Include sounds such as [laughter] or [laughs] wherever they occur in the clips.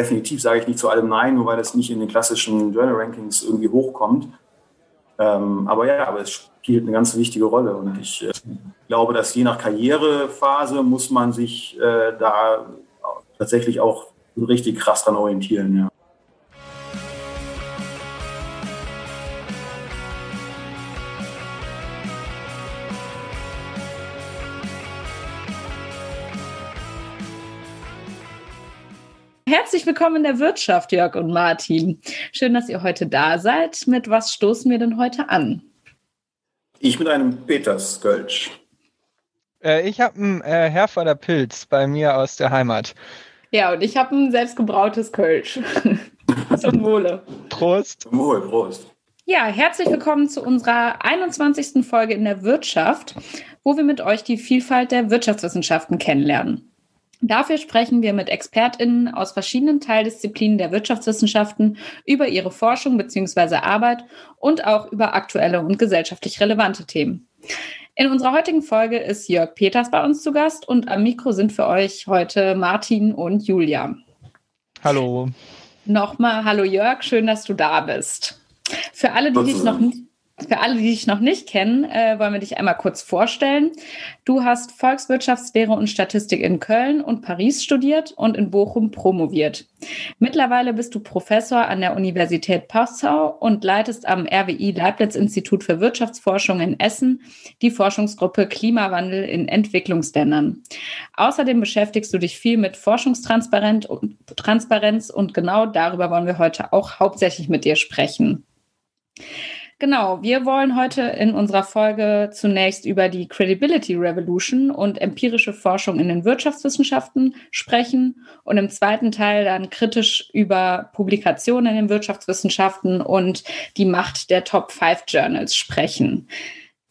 definitiv sage ich nicht zu allem Nein, nur weil es nicht in den klassischen Journal-Rankings irgendwie hochkommt. Ähm, aber ja, aber es spielt eine ganz wichtige Rolle. Und ich äh, glaube, dass je nach Karrierephase muss man sich äh, da tatsächlich auch richtig krass dran orientieren. Ja. Herzlich willkommen in der Wirtschaft, Jörg und Martin. Schön, dass ihr heute da seid. Mit was stoßen wir denn heute an? Ich mit einem Peters-Gölsch. Äh, ich habe einen äh, Herforder Pilz bei mir aus der Heimat. Ja, und ich habe ein selbstgebrautes Kölsch. [laughs] Zum Wohle. Prost. Zum Wohl, Prost. Ja, herzlich willkommen zu unserer 21. Folge in der Wirtschaft, wo wir mit euch die Vielfalt der Wirtschaftswissenschaften kennenlernen. Dafür sprechen wir mit ExpertInnen aus verschiedenen Teildisziplinen der Wirtschaftswissenschaften über ihre Forschung bzw. Arbeit und auch über aktuelle und gesellschaftlich relevante Themen. In unserer heutigen Folge ist Jörg Peters bei uns zu Gast und am Mikro sind für euch heute Martin und Julia. Hallo. Nochmal, hallo Jörg, schön, dass du da bist. Für alle, die dich noch nicht für alle, die dich noch nicht kennen, äh, wollen wir dich einmal kurz vorstellen. Du hast Volkswirtschaftslehre und Statistik in Köln und Paris studiert und in Bochum promoviert. Mittlerweile bist du Professor an der Universität Passau und leitest am RWI Leibniz Institut für Wirtschaftsforschung in Essen die Forschungsgruppe Klimawandel in Entwicklungsländern. Außerdem beschäftigst du dich viel mit Forschungstransparenz und genau darüber wollen wir heute auch hauptsächlich mit dir sprechen. Genau, wir wollen heute in unserer Folge zunächst über die Credibility Revolution und empirische Forschung in den Wirtschaftswissenschaften sprechen und im zweiten Teil dann kritisch über Publikationen in den Wirtschaftswissenschaften und die Macht der Top 5 Journals sprechen.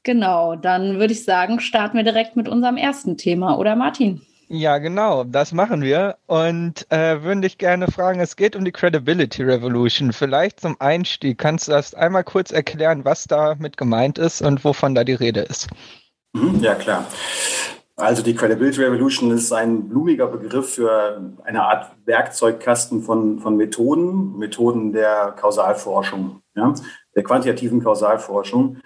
Genau, dann würde ich sagen, starten wir direkt mit unserem ersten Thema, oder Martin? Ja, genau, das machen wir. Und äh, würde dich gerne fragen, es geht um die Credibility Revolution. Vielleicht zum Einstieg kannst du das einmal kurz erklären, was damit gemeint ist und wovon da die Rede ist. Mhm, ja, klar. Also die Credibility Revolution ist ein blumiger Begriff für eine Art Werkzeugkasten von, von Methoden, Methoden der Kausalforschung, ja, der quantitativen Kausalforschung.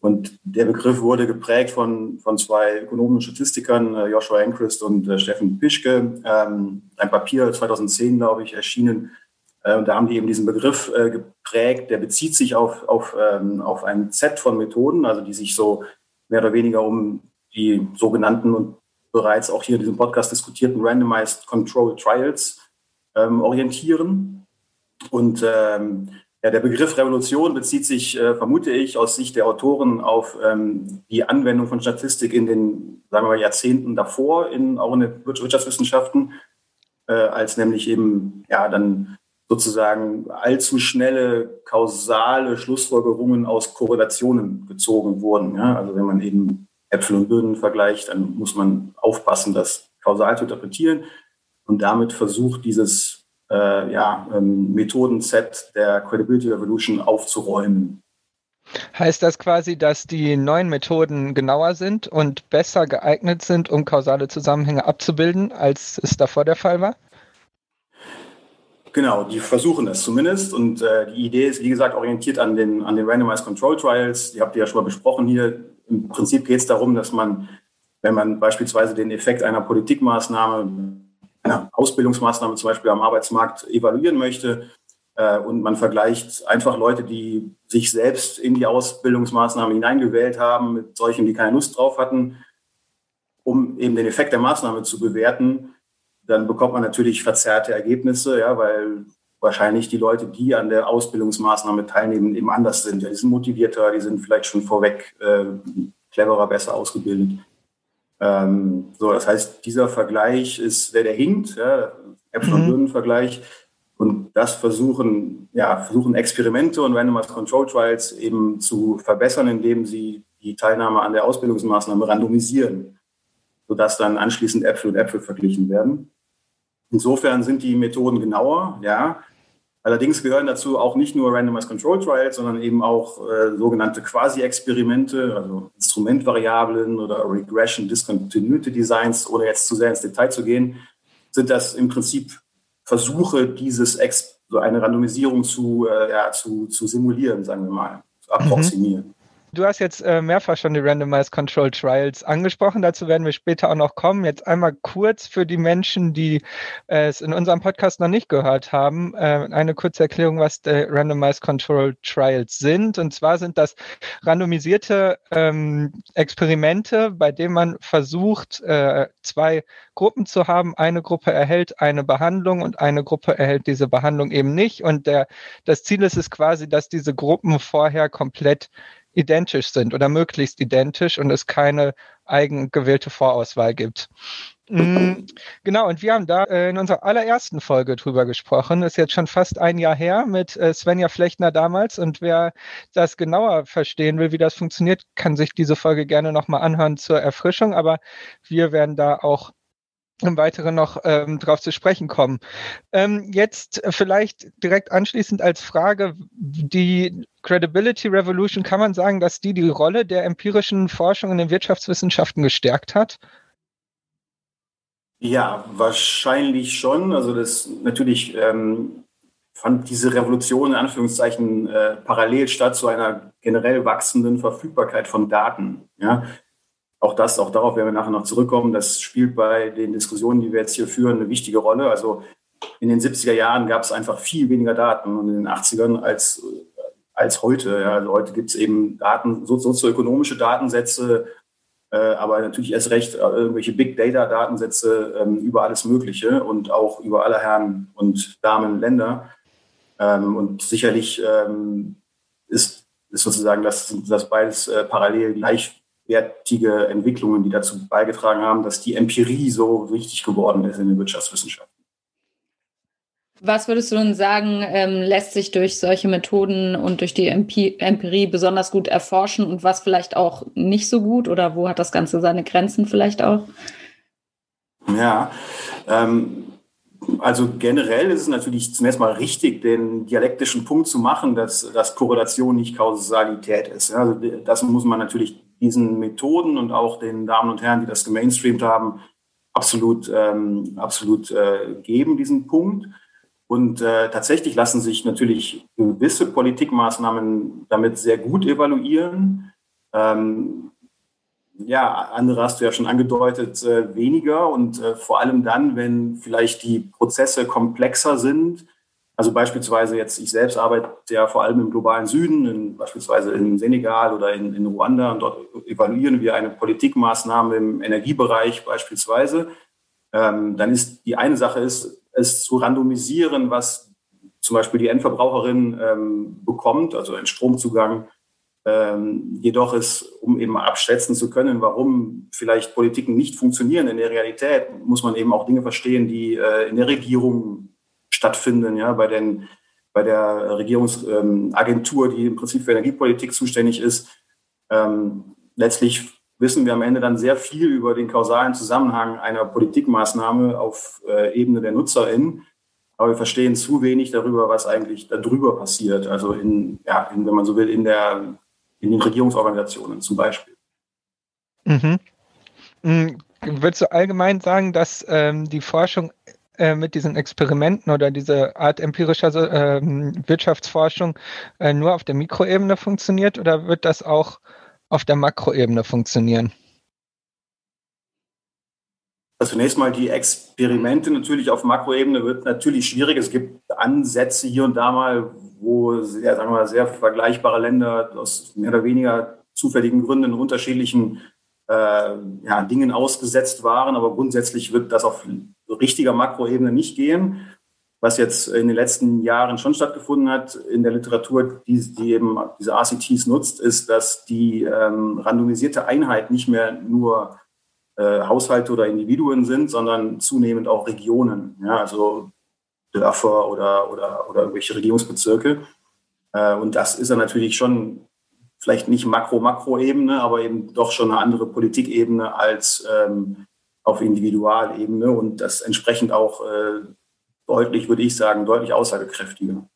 Und der Begriff wurde geprägt von, von zwei Ökonomen und Statistikern, äh, Joshua Enquist und äh, Steffen Pischke. Ähm, ein Papier 2010, glaube ich, erschienen. Äh, und da haben die eben diesen Begriff geprägt, der bezieht sich auf, auf, ähm, auf ein Set von Methoden, also die sich so mehr oder weniger um die sogenannten und bereits auch hier in diesem Podcast diskutierten Randomized Control Trials ähm, orientieren. Und ähm, ja, der Begriff Revolution bezieht sich, äh, vermute ich, aus Sicht der Autoren auf ähm, die Anwendung von Statistik in den, sagen wir mal, Jahrzehnten davor, in, auch in den Wirtschaftswissenschaften, äh, als nämlich eben ja dann sozusagen allzu schnelle kausale Schlussfolgerungen aus Korrelationen gezogen wurden. Ja? Also wenn man eben Äpfel und Birnen vergleicht, dann muss man aufpassen, das kausal zu interpretieren und damit versucht dieses äh, ja, ähm, Methodenset der Credibility Revolution aufzuräumen. Heißt das quasi, dass die neuen Methoden genauer sind und besser geeignet sind, um kausale Zusammenhänge abzubilden, als es davor der Fall war? Genau, die versuchen es zumindest. Und äh, die Idee ist, wie gesagt, orientiert an den, an den Randomized Control Trials. Die habt ihr ja schon mal besprochen hier. Im Prinzip geht es darum, dass man, wenn man beispielsweise den Effekt einer Politikmaßnahme einer Ausbildungsmaßnahme zum Beispiel am Arbeitsmarkt evaluieren möchte. Äh, und man vergleicht einfach Leute, die sich selbst in die Ausbildungsmaßnahme hineingewählt haben, mit solchen, die keine Lust drauf hatten, um eben den Effekt der Maßnahme zu bewerten. Dann bekommt man natürlich verzerrte Ergebnisse, ja, weil wahrscheinlich die Leute, die an der Ausbildungsmaßnahme teilnehmen, eben anders sind. Ja, die sind motivierter, die sind vielleicht schon vorweg äh, cleverer, besser ausgebildet. Ähm, so, das heißt, dieser Vergleich ist der, der hinkt, ja, Äpfel und Birnen Vergleich. Und das versuchen, ja, versuchen Experimente und Randomized Control Trials eben zu verbessern, indem sie die Teilnahme an der Ausbildungsmaßnahme randomisieren, sodass dann anschließend Äpfel und Äpfel verglichen werden. Insofern sind die Methoden genauer, ja, Allerdings gehören dazu auch nicht nur Randomized Control Trials, sondern eben auch äh, sogenannte Quasi-Experimente, also Instrumentvariablen oder Regression Discontinuity Designs, ohne jetzt zu sehr ins Detail zu gehen, sind das im Prinzip versuche, dieses Ex so eine Randomisierung zu, äh, ja, zu, zu simulieren, sagen wir mal, zu approximieren. Mhm. Du hast jetzt äh, mehrfach schon die Randomized Control Trials angesprochen. Dazu werden wir später auch noch kommen. Jetzt einmal kurz für die Menschen, die äh, es in unserem Podcast noch nicht gehört haben, äh, eine kurze Erklärung, was die Randomized Control Trials sind. Und zwar sind das randomisierte ähm, Experimente, bei denen man versucht, zwei Gruppen zu haben. Eine Gruppe erhält eine Behandlung und eine Gruppe erhält diese Behandlung eben nicht. Und der, das Ziel ist es quasi, dass diese Gruppen vorher komplett identisch sind oder möglichst identisch und es keine eigengewählte Vorauswahl gibt. Mm, genau, und wir haben da äh, in unserer allerersten Folge drüber gesprochen. Ist jetzt schon fast ein Jahr her mit äh, Svenja Flechtner damals. Und wer das genauer verstehen will, wie das funktioniert, kann sich diese Folge gerne nochmal anhören zur Erfrischung. Aber wir werden da auch im Weiteren noch ähm, darauf zu sprechen kommen. Ähm, jetzt vielleicht direkt anschließend als Frage, die Credibility Revolution, kann man sagen, dass die die Rolle der empirischen Forschung in den Wirtschaftswissenschaften gestärkt hat? Ja, wahrscheinlich schon. Also das natürlich ähm, fand diese Revolution in Anführungszeichen äh, parallel statt zu einer generell wachsenden Verfügbarkeit von Daten. Ja, auch das, auch darauf werden wir nachher noch zurückkommen. Das spielt bei den Diskussionen, die wir jetzt hier führen, eine wichtige Rolle. Also in den 70er Jahren gab es einfach viel weniger Daten und in den 80ern als, als heute. Ja. Also heute gibt es eben Daten, sozioökonomische Datensätze, äh, aber natürlich erst recht äh, irgendwelche Big Data Datensätze ähm, über alles Mögliche und auch über alle Herren und Damen Länder. Ähm, und sicherlich ähm, ist, ist sozusagen das, das beides äh, parallel gleich wertige Entwicklungen, die dazu beigetragen haben, dass die Empirie so wichtig geworden ist in den Wirtschaftswissenschaften. Was würdest du denn sagen, ähm, lässt sich durch solche Methoden und durch die Empirie besonders gut erforschen und was vielleicht auch nicht so gut oder wo hat das Ganze seine Grenzen vielleicht auch? Ja, ähm, also generell ist es natürlich zunächst mal richtig, den dialektischen Punkt zu machen, dass, dass Korrelation nicht Kausalität ist. Also das muss man natürlich diesen Methoden und auch den Damen und Herren, die das gemainstreamt haben, absolut, ähm, absolut äh, geben, diesen Punkt. Und äh, tatsächlich lassen sich natürlich gewisse Politikmaßnahmen damit sehr gut evaluieren. Ähm, ja, andere hast du ja schon angedeutet, äh, weniger und äh, vor allem dann, wenn vielleicht die Prozesse komplexer sind also beispielsweise jetzt, ich selbst arbeite ja vor allem im globalen Süden, in, beispielsweise in Senegal oder in, in Ruanda und dort evaluieren wir eine Politikmaßnahme im Energiebereich beispielsweise. Ähm, dann ist die eine Sache ist, es zu randomisieren, was zum Beispiel die Endverbraucherin ähm, bekommt, also ein Stromzugang. Ähm, jedoch ist, um eben abschätzen zu können, warum vielleicht Politiken nicht funktionieren in der Realität, muss man eben auch Dinge verstehen, die äh, in der Regierung stattfinden, ja, bei, den, bei der Regierungsagentur, die im Prinzip für Energiepolitik zuständig ist. Ähm, letztlich wissen wir am Ende dann sehr viel über den kausalen Zusammenhang einer Politikmaßnahme auf äh, Ebene der NutzerInnen. Aber wir verstehen zu wenig darüber, was eigentlich darüber passiert. Also in, ja, in, wenn man so will, in der, in den Regierungsorganisationen zum Beispiel. Mhm. mhm. Würdest du allgemein sagen, dass ähm, die Forschung äh, mit diesen Experimenten oder diese Art empirischer äh, Wirtschaftsforschung äh, nur auf der Mikroebene funktioniert oder wird das auch auf der Makroebene funktionieren? Also zunächst mal die Experimente natürlich auf Makroebene wird natürlich schwierig. Es gibt Ansätze hier und da mal, wo sehr, sagen wir mal, sehr vergleichbare Länder aus mehr oder weniger zufälligen Gründen unterschiedlichen äh, ja, Dingen ausgesetzt waren. Aber grundsätzlich wird das auf richtiger Makroebene nicht gehen. Was jetzt in den letzten Jahren schon stattgefunden hat in der Literatur, die, die eben diese RCTs nutzt, ist, dass die ähm, randomisierte Einheit nicht mehr nur äh, Haushalte oder Individuen sind, sondern zunehmend auch Regionen, ja, also Dörfer oder, oder, oder irgendwelche Regierungsbezirke. Äh, und das ist dann natürlich schon vielleicht nicht Makro-Makroebene, aber eben doch schon eine andere Politikebene als ähm, auf Individualebene und das entsprechend auch äh, deutlich, würde ich sagen, deutlich aussagekräftiger.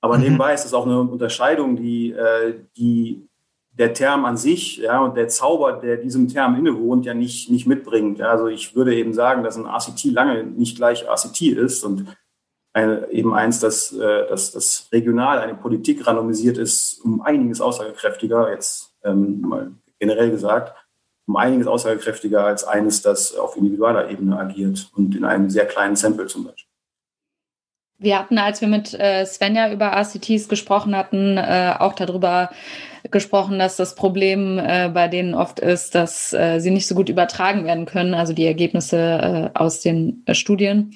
Aber mhm. nebenbei ist es auch eine Unterscheidung, die, äh, die der Term an sich ja, und der Zauber, der diesem Term innewohnt, ja nicht, nicht mitbringt. Ja, also ich würde eben sagen, dass ein RCT lange nicht gleich RCT ist und eine, eben eins, dass, äh, dass, dass regional eine Politik randomisiert ist, um einiges aussagekräftiger, jetzt ähm, mal generell gesagt, um einiges aussagekräftiger als eines, das auf individueller Ebene agiert und in einem sehr kleinen Sample zum Beispiel. Wir hatten, als wir mit äh, Svenja über RCTs gesprochen hatten, äh, auch darüber gesprochen, dass das Problem äh, bei denen oft ist, dass sie nicht so gut übertragen werden können, also die Ergebnisse aus den Studien.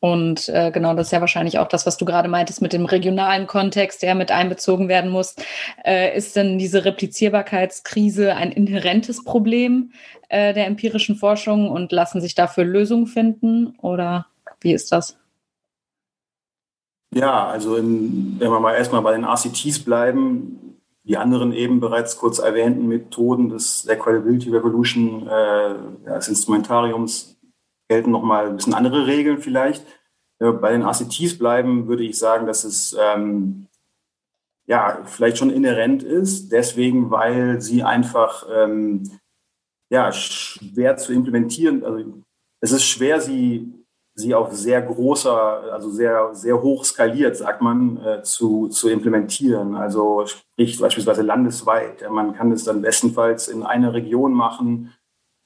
Und äh, genau, das ist ja wahrscheinlich auch das, was du gerade meintest mit dem regionalen Kontext, der mit einbezogen werden muss. Äh, ist denn diese Replizierbarkeitskrise ein inhärentes Problem äh, der empirischen Forschung und lassen sich dafür Lösungen finden? Oder wie ist das? Ja, also in, wenn wir mal erstmal bei den RCTs bleiben, die anderen eben bereits kurz erwähnten Methoden des, der Credibility Revolution, äh, des Instrumentariums, gelten nochmal ein bisschen andere Regeln vielleicht. Wir bei den RCTs bleiben, würde ich sagen, dass es ähm, ja vielleicht schon inhärent ist, deswegen, weil sie einfach ähm, ja, schwer zu implementieren, also es ist schwer, sie sie auf sehr großer, also sehr, sehr hoch skaliert, sagt man, äh, zu, zu implementieren. Also sprich beispielsweise landesweit. Man kann es dann bestenfalls in einer Region machen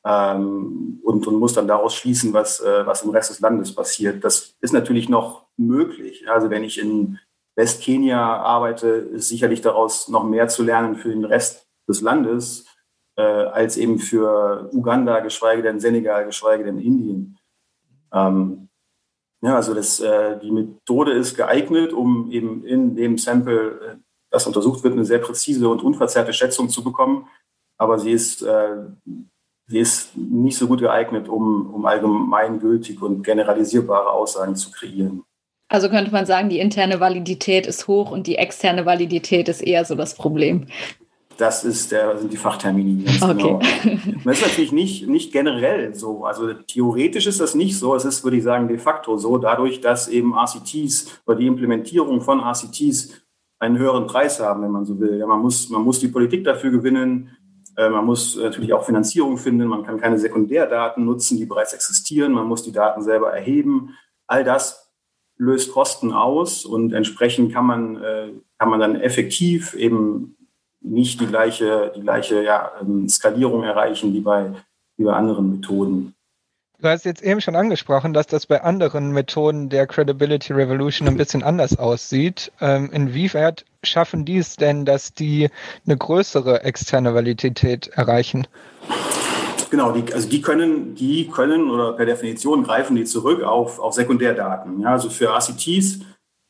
ähm, und, und muss dann daraus schließen, was, äh, was im Rest des Landes passiert. Das ist natürlich noch möglich. Also wenn ich in Westkenia arbeite, ist sicherlich daraus noch mehr zu lernen für den Rest des Landes, äh, als eben für Uganda, geschweige denn Senegal, geschweige denn Indien. Ähm, ja, also das, äh, die Methode ist geeignet, um eben in dem Sample, äh, das untersucht wird, eine sehr präzise und unverzerrte Schätzung zu bekommen. Aber sie ist, äh, sie ist nicht so gut geeignet, um, um allgemeingültig und generalisierbare Aussagen zu kreieren. Also könnte man sagen, die interne Validität ist hoch und die externe Validität ist eher so das Problem. Das ist der, sind die Fachtermini. Okay. Genau. Das ist natürlich nicht, nicht generell so. Also theoretisch ist das nicht so. Es ist, würde ich sagen, de facto so, dadurch, dass eben RCTs oder die Implementierung von RCTs einen höheren Preis haben, wenn man so will. Ja, man, muss, man muss die Politik dafür gewinnen. Äh, man muss natürlich auch Finanzierung finden. Man kann keine Sekundärdaten nutzen, die bereits existieren. Man muss die Daten selber erheben. All das löst Kosten aus und entsprechend kann man, äh, kann man dann effektiv eben nicht die gleiche, die gleiche ja, ähm, Skalierung erreichen wie bei, wie bei anderen Methoden. Du hast jetzt eben schon angesprochen, dass das bei anderen Methoden der Credibility Revolution ein bisschen anders aussieht. Ähm, inwieweit schaffen die es denn, dass die eine größere externe Validität erreichen? Genau, die, also die können, die können oder per Definition greifen die zurück auf, auf Sekundärdaten. Ja, also für ACTs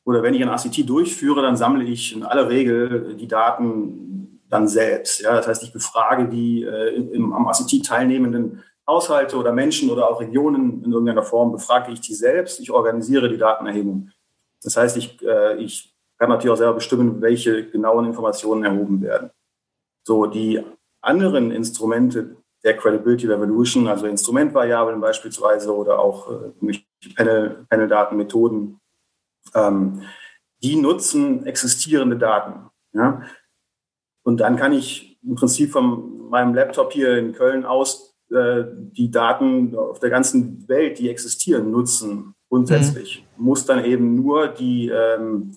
oder wenn ich ein ACT durchführe, dann sammle ich in aller Regel die Daten dann selbst. Ja, das heißt, ich befrage die äh, im, am ACT teilnehmenden Haushalte oder Menschen oder auch Regionen in irgendeiner Form, befrage ich die selbst. Ich organisiere die Datenerhebung. Das heißt, ich, äh, ich kann natürlich auch selber bestimmen, welche genauen Informationen erhoben werden. So, die anderen Instrumente der Credibility Revolution, also Instrumentvariablen beispielsweise oder auch äh, Panel-Datenmethoden, ähm, die nutzen existierende Daten. Ja? Und dann kann ich im Prinzip von meinem Laptop hier in Köln aus äh, die Daten auf der ganzen Welt, die existieren, nutzen grundsätzlich. Mhm. Muss dann eben nur die, ähm,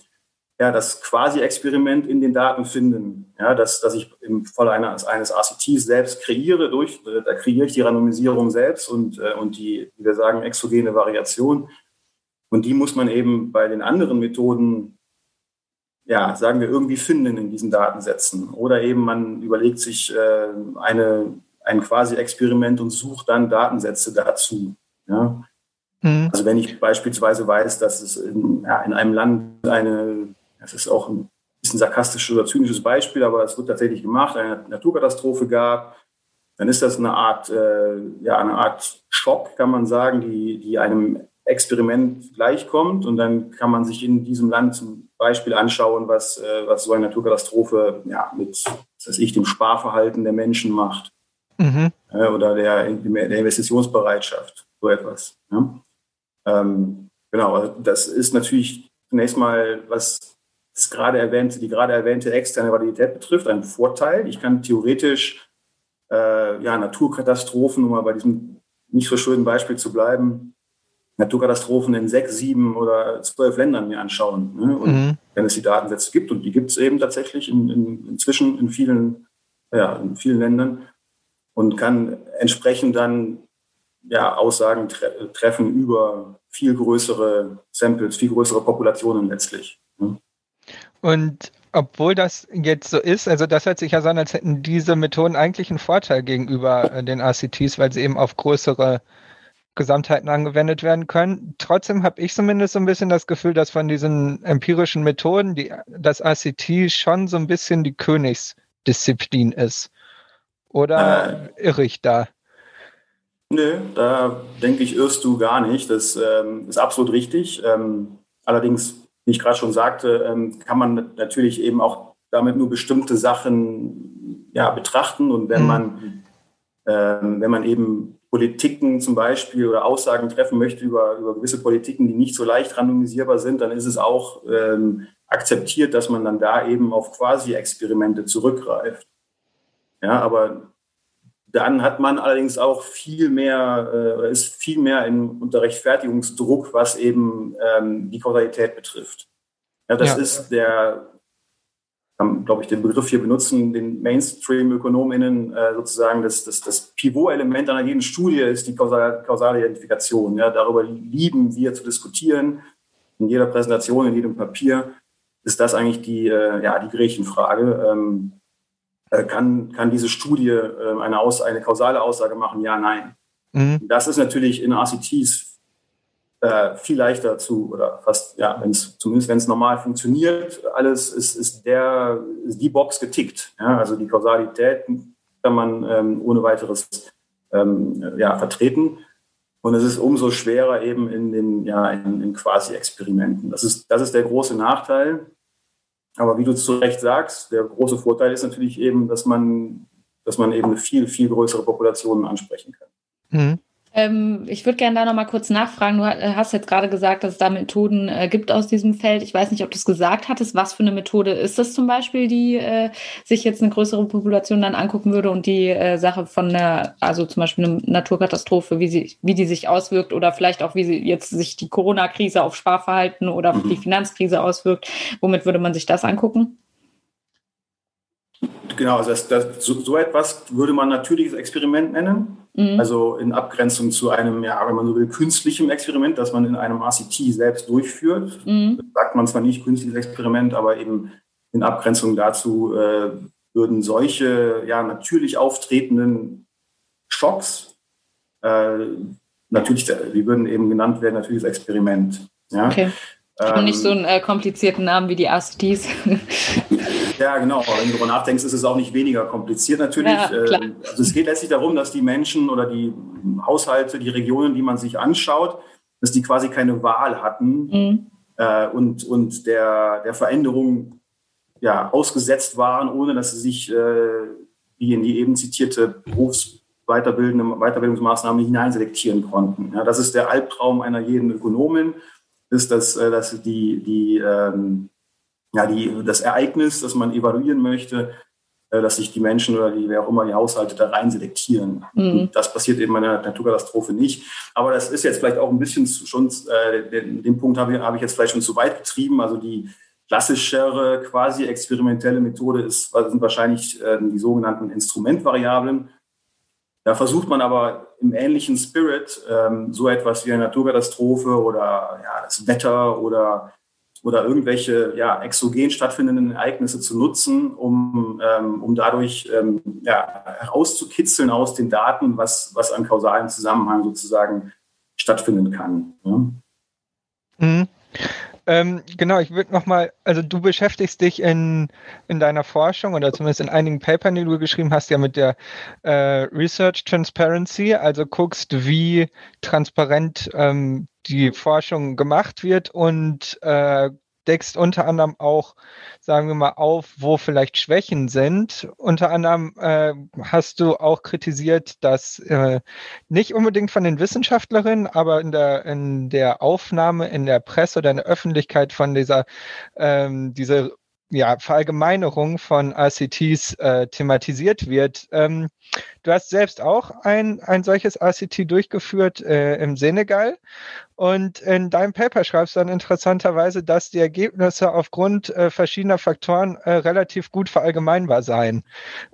ja, das Quasi-Experiment in den Daten finden, ja, dass, dass ich im Falle eines, eines RCTs selbst kreiere, durch, äh, da kreiere ich die Randomisierung selbst und, äh, und die, wie wir sagen, exogene Variation und die muss man eben bei den anderen Methoden, ja, sagen wir, irgendwie finden in diesen Datensätzen. Oder eben man überlegt sich äh, eine, ein Quasi-Experiment und sucht dann Datensätze dazu. Ja? Mhm. Also wenn ich beispielsweise weiß, dass es in, ja, in einem Land eine, das ist auch ein bisschen sarkastisches oder zynisches Beispiel, aber es wird tatsächlich gemacht, eine Naturkatastrophe gab, dann ist das eine Art, äh, ja, eine Art Schock, kann man sagen, die, die einem Experiment gleichkommt. Und dann kann man sich in diesem Land zum Beispiel anschauen, was, äh, was so eine Naturkatastrophe ja, mit was weiß ich, dem Sparverhalten der Menschen macht. Mhm. Äh, oder der, der Investitionsbereitschaft, so etwas. Ja? Ähm, genau, also das ist natürlich zunächst mal, was das gerade erwähnte, die gerade erwähnte externe Validität betrifft, ein Vorteil. Ich kann theoretisch äh, ja, Naturkatastrophen, um mal bei diesem nicht so schönen Beispiel zu bleiben, Naturkatastrophen in sechs, sieben oder zwölf Ländern mir anschauen. Ne? Und mhm. wenn es die Datensätze gibt, und die gibt es eben tatsächlich in, in, inzwischen in vielen, ja, in vielen Ländern, und kann entsprechend dann ja, Aussagen tre treffen über viel größere Samples, viel größere Populationen letztlich. Und obwohl das jetzt so ist, also das hört sich ja so an, als hätten diese Methoden eigentlich einen Vorteil gegenüber äh, den RCTs, weil sie eben auf größere Gesamtheiten angewendet werden können. Trotzdem habe ich zumindest so ein bisschen das Gefühl, dass von diesen empirischen Methoden die, das ACT schon so ein bisschen die Königsdisziplin ist. Oder äh, irre ich da? Nö, da denke ich, irrst du gar nicht. Das ähm, ist absolut richtig. Ähm, allerdings, wie ich gerade schon sagte, ähm, kann man natürlich eben auch damit nur bestimmte Sachen ja, betrachten. Und wenn mhm. man, ähm, wenn man eben Politiken zum Beispiel oder Aussagen treffen möchte über, über gewisse Politiken, die nicht so leicht randomisierbar sind, dann ist es auch ähm, akzeptiert, dass man dann da eben auf Quasi-Experimente zurückgreift. Ja, aber dann hat man allerdings auch viel mehr, äh, ist viel mehr in, unter Rechtfertigungsdruck, was eben ähm, die Kausalität betrifft. Ja, das ja. ist der, glaube ich, den Begriff hier benutzen, den Mainstream-ÖkonomInnen äh, sozusagen das, das, das Pivot-Element einer jeden Studie ist die kausale, kausale Identifikation. Ja, darüber lieben wir zu diskutieren. In jeder Präsentation, in jedem Papier ist das eigentlich die, äh, ja, die Gretchenfrage. Ähm, äh, kann, kann diese Studie äh, eine, Aus, eine kausale Aussage machen? Ja, nein. Mhm. Das ist natürlich in RCTs äh, viel leichter zu, oder fast, ja, wenn's, zumindest wenn es normal funktioniert, alles ist, ist, der, ist die Box getickt. Ja? Also die Kausalität kann man ähm, ohne weiteres ähm, ja, vertreten. Und es ist umso schwerer eben in den ja, in, in Quasi-Experimenten. Das ist, das ist der große Nachteil. Aber wie du zu Recht sagst, der große Vorteil ist natürlich eben, dass man, dass man eben viel, viel größere Population ansprechen kann. Mhm. Ähm, ich würde gerne da noch mal kurz nachfragen. Du äh, hast jetzt gerade gesagt, dass es da Methoden äh, gibt aus diesem Feld. Ich weiß nicht, ob du es gesagt hattest. Was für eine Methode ist das zum Beispiel, die äh, sich jetzt eine größere Population dann angucken würde und die äh, Sache von einer, also zum Beispiel eine Naturkatastrophe, wie, sie, wie die sich auswirkt oder vielleicht auch, wie sie jetzt sich die Corona-Krise auf Sparverhalten oder mhm. die Finanzkrise auswirkt. Womit würde man sich das angucken? Genau, also das, das, so, so, etwas würde man natürliches Experiment nennen. Mhm. Also in Abgrenzung zu einem, ja, wenn man so will, künstlichem Experiment, das man in einem RCT selbst durchführt. Mhm. sagt man zwar nicht künstliches Experiment, aber eben in Abgrenzung dazu äh, würden solche ja, natürlich auftretenden Schocks, äh, natürlich, die würden eben genannt werden, natürliches Experiment. Ja? Okay. Ähm, nicht so einen äh, komplizierten Namen wie die RCTs. [laughs] Ja, genau. Wenn du darüber nachdenkst, ist es auch nicht weniger kompliziert natürlich. Ja, ähm, also es geht letztlich darum, dass die Menschen oder die Haushalte, die Regionen, die man sich anschaut, dass die quasi keine Wahl hatten mhm. äh, und, und der, der Veränderung ja, ausgesetzt waren, ohne dass sie sich, äh, wie in die eben zitierte Berufsweiterbildende Weiterbildungsmaßnahme hineinselektieren konnten. Ja, das ist der Albtraum einer jeden Ökonomin, ist, dass, äh, dass die, die ähm, ja, die, das Ereignis, das man evaluieren möchte, äh, dass sich die Menschen oder die, wer auch immer, die Haushalte da rein selektieren. Mhm. Das passiert eben bei einer Naturkatastrophe nicht. Aber das ist jetzt vielleicht auch ein bisschen schon, äh, den, den Punkt habe ich, habe ich jetzt vielleicht schon zu weit getrieben. Also die klassischere, quasi experimentelle Methode ist, sind wahrscheinlich äh, die sogenannten Instrumentvariablen. Da versucht man aber im ähnlichen Spirit ähm, so etwas wie eine Naturkatastrophe oder ja, das Wetter oder oder irgendwelche ja, exogen stattfindenden Ereignisse zu nutzen, um, ähm, um dadurch ähm, ja, herauszukitzeln aus den Daten, was, was an kausalen Zusammenhang sozusagen stattfinden kann. Ja. Mhm. Ähm, genau, ich würde nochmal, also du beschäftigst dich in, in deiner Forschung oder zumindest in einigen Papern, die du geschrieben hast, ja mit der äh, Research Transparency, also guckst, wie transparent ähm, die Forschung gemacht wird und äh, deckst unter anderem auch, sagen wir mal, auf, wo vielleicht Schwächen sind. Unter anderem äh, hast du auch kritisiert, dass äh, nicht unbedingt von den Wissenschaftlerinnen, aber in der, in der Aufnahme in der Presse oder in der Öffentlichkeit von dieser, ähm, dieser ja, Verallgemeinerung von RCTs äh, thematisiert wird. Ähm, du hast selbst auch ein, ein solches RCT durchgeführt äh, im Senegal und in deinem Paper schreibst du dann interessanterweise, dass die Ergebnisse aufgrund äh, verschiedener Faktoren äh, relativ gut verallgemeinbar seien.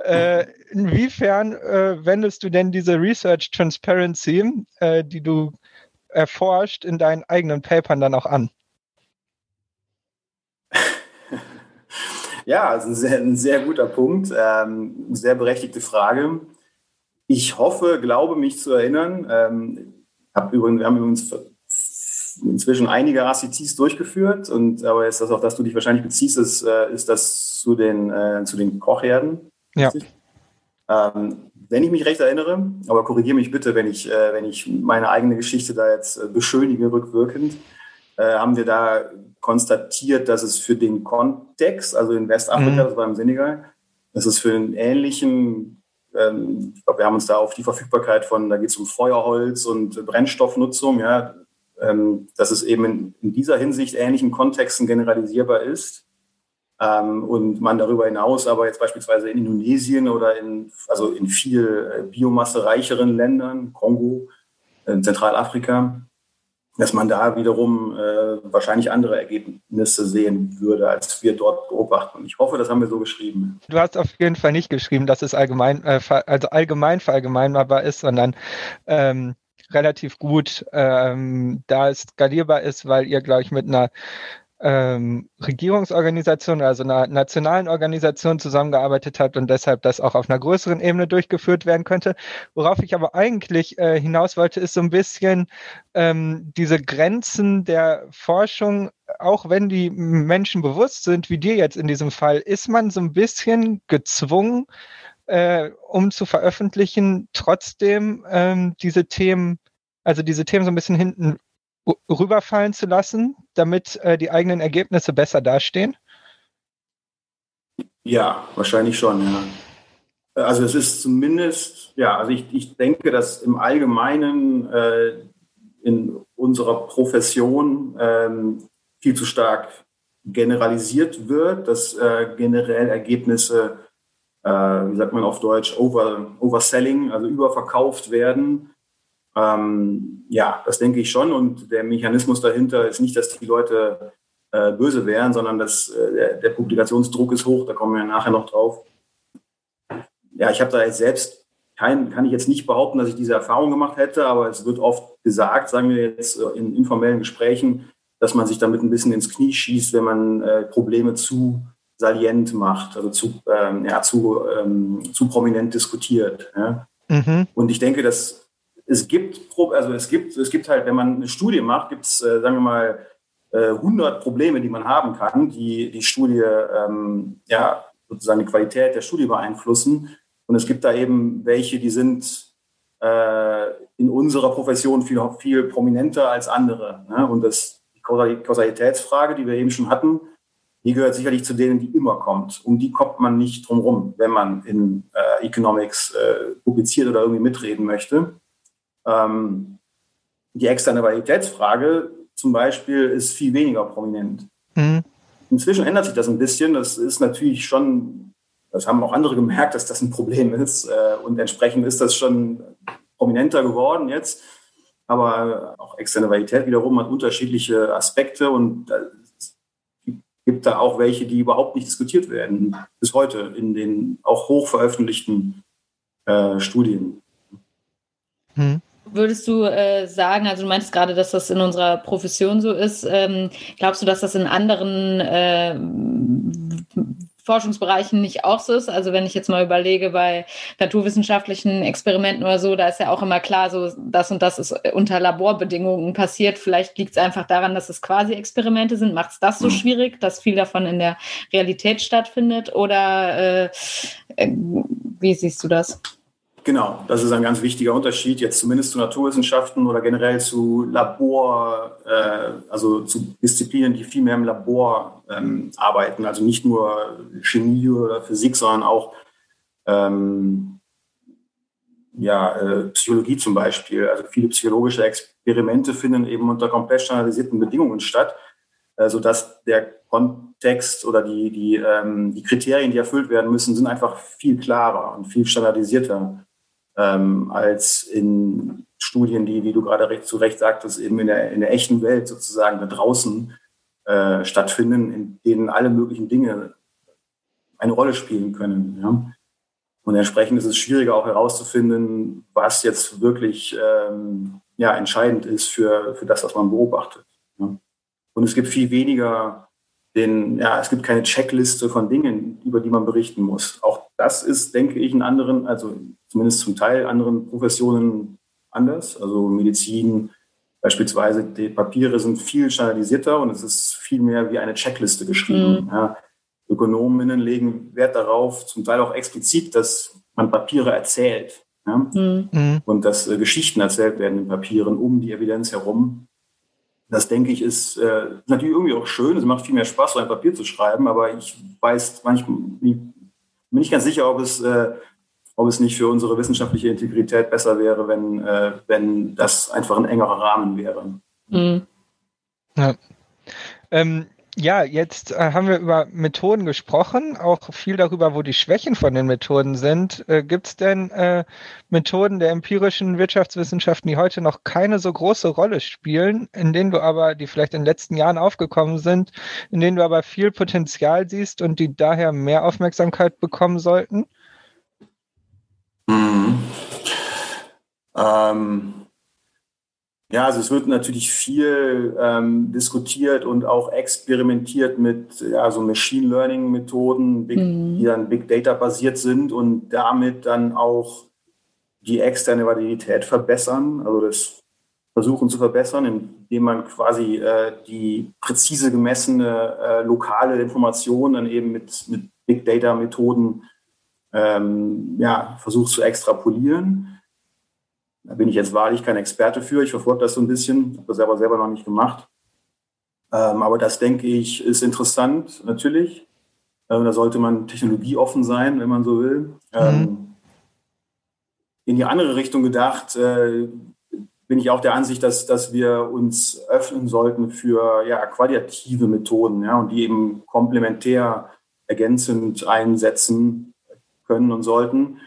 Äh, inwiefern äh, wendest du denn diese Research Transparency, die du erforscht, in deinen eigenen Papern dann auch an? Ja, also ein sehr, ein sehr guter Punkt, ähm, sehr berechtigte Frage. Ich hoffe, glaube mich zu erinnern. Ähm, hab übrigens, wir haben übrigens inzwischen einige ACTs durchgeführt und aber jetzt das, auf das du dich wahrscheinlich beziehst, ist, äh, ist das zu den, äh, zu den Kochherden. Ja. Ähm, wenn ich mich recht erinnere, aber korrigiere mich bitte, wenn ich, äh, wenn ich meine eigene Geschichte da jetzt äh, beschönige rückwirkend, äh, haben wir da konstatiert, dass es für den Kontext, also in Westafrika, mhm. das war im Senegal, dass es für einen ähnlichen, ähm, ich glaube, wir haben uns da auf die Verfügbarkeit von, da geht es um Feuerholz und Brennstoffnutzung, ja, ähm, dass es eben in, in, dieser Hinsicht ähnlichen Kontexten generalisierbar ist. Ähm, und man darüber hinaus aber jetzt beispielsweise in Indonesien oder in, also in viel äh, Biomasse reicheren Ländern, Kongo, äh, Zentralafrika, dass man da wiederum äh, wahrscheinlich andere Ergebnisse sehen würde, als wir dort beobachten. Ich hoffe, das haben wir so geschrieben. Du hast auf jeden Fall nicht geschrieben, dass es allgemein, äh, also allgemein verallgemeinbarbar ist, sondern ähm, relativ gut ähm, da es skalierbar ist, weil ihr, glaube ich, mit einer ähm, Regierungsorganisation, also einer nationalen Organisation zusammengearbeitet hat und deshalb das auch auf einer größeren Ebene durchgeführt werden könnte. Worauf ich aber eigentlich äh, hinaus wollte, ist so ein bisschen ähm, diese Grenzen der Forschung, auch wenn die Menschen bewusst sind, wie dir jetzt in diesem Fall, ist man so ein bisschen gezwungen, äh, um zu veröffentlichen, trotzdem ähm, diese Themen, also diese Themen so ein bisschen hinten rüberfallen zu lassen, damit äh, die eigenen Ergebnisse besser dastehen? Ja, wahrscheinlich schon, ja. Also es ist zumindest, ja, also ich, ich denke, dass im Allgemeinen äh, in unserer Profession ähm, viel zu stark generalisiert wird, dass äh, generell Ergebnisse, äh, wie sagt man auf Deutsch, over, overselling, also überverkauft werden ähm, ja, das denke ich schon. Und der Mechanismus dahinter ist nicht, dass die Leute äh, böse wären, sondern dass äh, der, der, Publikationsdruck ist hoch. Da kommen wir nachher noch drauf. Ja, ich habe da jetzt selbst kein, kann ich jetzt nicht behaupten, dass ich diese Erfahrung gemacht hätte, aber es wird oft gesagt, sagen wir jetzt äh, in informellen Gesprächen, dass man sich damit ein bisschen ins Knie schießt, wenn man äh, Probleme zu salient macht, also zu, ähm, ja, zu, ähm, zu prominent diskutiert. Ja. Mhm. Und ich denke, dass es gibt, also es gibt, es gibt halt, wenn man eine Studie macht, gibt es, äh, sagen wir mal, 100 äh, Probleme, die man haben kann, die die Studie, ähm, ja, sozusagen die Qualität der Studie beeinflussen. Und es gibt da eben welche, die sind äh, in unserer Profession viel, viel prominenter als andere. Ne? Und das, die Kausalitätsfrage, die wir eben schon hatten, die gehört sicherlich zu denen, die immer kommt. Um die kommt man nicht drum rum, wenn man in äh, Economics äh, publiziert oder irgendwie mitreden möchte. Ähm, die externe Qualitätsfrage zum Beispiel ist viel weniger prominent. Mhm. Inzwischen ändert sich das ein bisschen. Das ist natürlich schon, das haben auch andere gemerkt, dass das ein Problem ist. Äh, und entsprechend ist das schon prominenter geworden jetzt. Aber auch externe Qualität wiederum hat unterschiedliche Aspekte und es gibt da auch welche, die überhaupt nicht diskutiert werden, bis heute in den auch hoch veröffentlichten äh, Studien. Hm würdest du äh, sagen, also du meinst gerade, dass das in unserer Profession so ist, ähm, glaubst du, dass das in anderen äh, Forschungsbereichen nicht auch so ist? Also wenn ich jetzt mal überlege, bei naturwissenschaftlichen Experimenten oder so, da ist ja auch immer klar, so das und das ist unter Laborbedingungen passiert. Vielleicht liegt es einfach daran, dass es quasi Experimente sind. Macht es das so schwierig, dass viel davon in der Realität stattfindet? Oder äh, äh wie siehst du das? Genau, das ist ein ganz wichtiger Unterschied, jetzt zumindest zu Naturwissenschaften oder generell zu Labor, äh, also zu Disziplinen, die viel mehr im Labor ähm, arbeiten, also nicht nur Chemie oder Physik, sondern auch ähm, ja, äh, Psychologie zum Beispiel. Also viele psychologische Experimente finden eben unter komplett standardisierten Bedingungen statt. äh, sodass der Kontext oder die, die, ähm, die Kriterien, die erfüllt werden müssen, sind einfach viel klarer und viel standardisierter ähm, als in Studien, die, wie du gerade recht, zu Recht sagtest, eben in der, in der echten Welt sozusagen da draußen äh, stattfinden, in denen alle möglichen Dinge eine Rolle spielen können. Ja? Und entsprechend ist es schwieriger auch herauszufinden, was jetzt wirklich ähm, ja, entscheidend ist für, für das, was man beobachtet. Ja? Und es gibt viel weniger den, ja, es gibt keine Checkliste von Dingen, über die man berichten muss. Auch das ist, denke ich, in anderen, also zumindest zum Teil anderen Professionen anders. Also Medizin beispielsweise, die Papiere sind viel standardisierter und es ist viel mehr wie eine Checkliste geschrieben. Mhm. Ja. Ökonominnen legen Wert darauf, zum Teil auch explizit, dass man Papiere erzählt. Ja? Mhm. mhm. Und dass äh, Geschichten erzählt werden in Papieren um die Evidenz herum. Das denke ich ist äh, natürlich irgendwie auch schön. Es macht viel mehr Spaß, so ein Papier zu schreiben, aber ich weiß manchmal, bin nicht ganz sicher, ob es, äh, ob es nicht für unsere wissenschaftliche Integrität besser wäre, wenn, äh, wenn das einfach ein engerer Rahmen wäre. Mhm. Ja. Ähm, ja, jetzt äh, haben wir über Methoden gesprochen, auch viel darüber, wo die Schwächen von den Methoden sind. Äh, Gibt es denn äh, Methoden der empirischen Wirtschaftswissenschaften, die heute noch keine so große Rolle spielen, in denen du aber, die vielleicht in den letzten Jahren aufgekommen sind, in denen du aber viel Potenzial siehst und die daher mehr Aufmerksamkeit bekommen sollten? Mhm. Ähm, ja, also es wird natürlich viel ähm, diskutiert und auch experimentiert mit ja, so Machine Learning Methoden, mhm. die dann Big Data basiert sind und damit dann auch die externe Validität verbessern, also das versuchen zu verbessern, indem man quasi äh, die präzise gemessene äh, lokale Information dann eben mit, mit Big Data Methoden ähm, ja, versucht zu extrapolieren. Da bin ich jetzt wahrlich kein Experte für. Ich verfolge das so ein bisschen, habe das aber selber noch nicht gemacht. Ähm, aber das, denke ich, ist interessant, natürlich. Ähm, da sollte man technologieoffen sein, wenn man so will. Mhm. Ähm, in die andere Richtung gedacht, äh, bin ich auch der Ansicht, dass, dass wir uns öffnen sollten für ja, qualitative Methoden ja, und die eben komplementär ergänzend einsetzen können und sollten.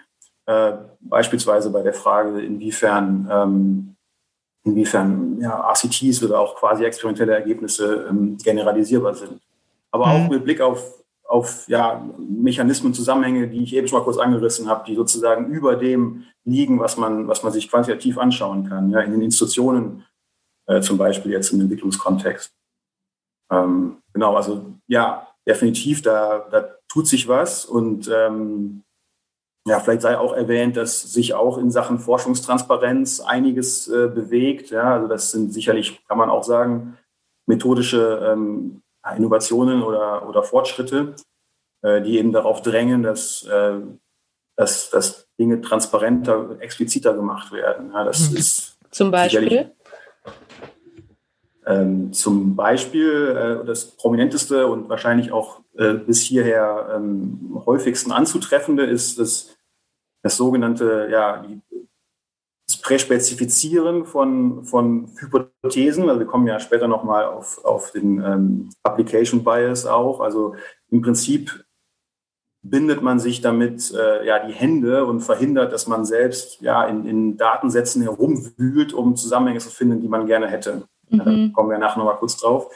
Äh, beispielsweise bei der Frage, inwiefern, ähm, inwiefern ja, RCTs oder auch quasi experimentelle Ergebnisse ähm, generalisierbar sind. Aber mhm. auch mit Blick auf, auf ja, Mechanismen, Zusammenhänge, die ich eben schon mal kurz angerissen habe, die sozusagen über dem liegen, was man, was man sich quantitativ anschauen kann, ja, in den Institutionen äh, zum Beispiel jetzt im Entwicklungskontext. Ähm, genau, also ja, definitiv, da, da tut sich was und ähm, ja, vielleicht sei auch erwähnt, dass sich auch in Sachen Forschungstransparenz einiges äh, bewegt. Ja, also das sind sicherlich, kann man auch sagen, methodische ähm, Innovationen oder, oder Fortschritte, äh, die eben darauf drängen, dass, äh, dass, dass Dinge transparenter, expliziter gemacht werden. Ja, das mhm. ist zum Beispiel. Ähm, zum Beispiel äh, das prominenteste und wahrscheinlich auch äh, bis hierher ähm, häufigsten anzutreffende ist das, das sogenannte, ja, das Präspezifizieren von, von Hypothesen. Also wir kommen ja später nochmal auf, auf den ähm, Application Bias auch. Also im Prinzip bindet man sich damit äh, ja die Hände und verhindert, dass man selbst ja in, in Datensätzen herumwühlt, um Zusammenhänge zu finden, die man gerne hätte. Mhm. Da kommen wir nachher nochmal kurz drauf.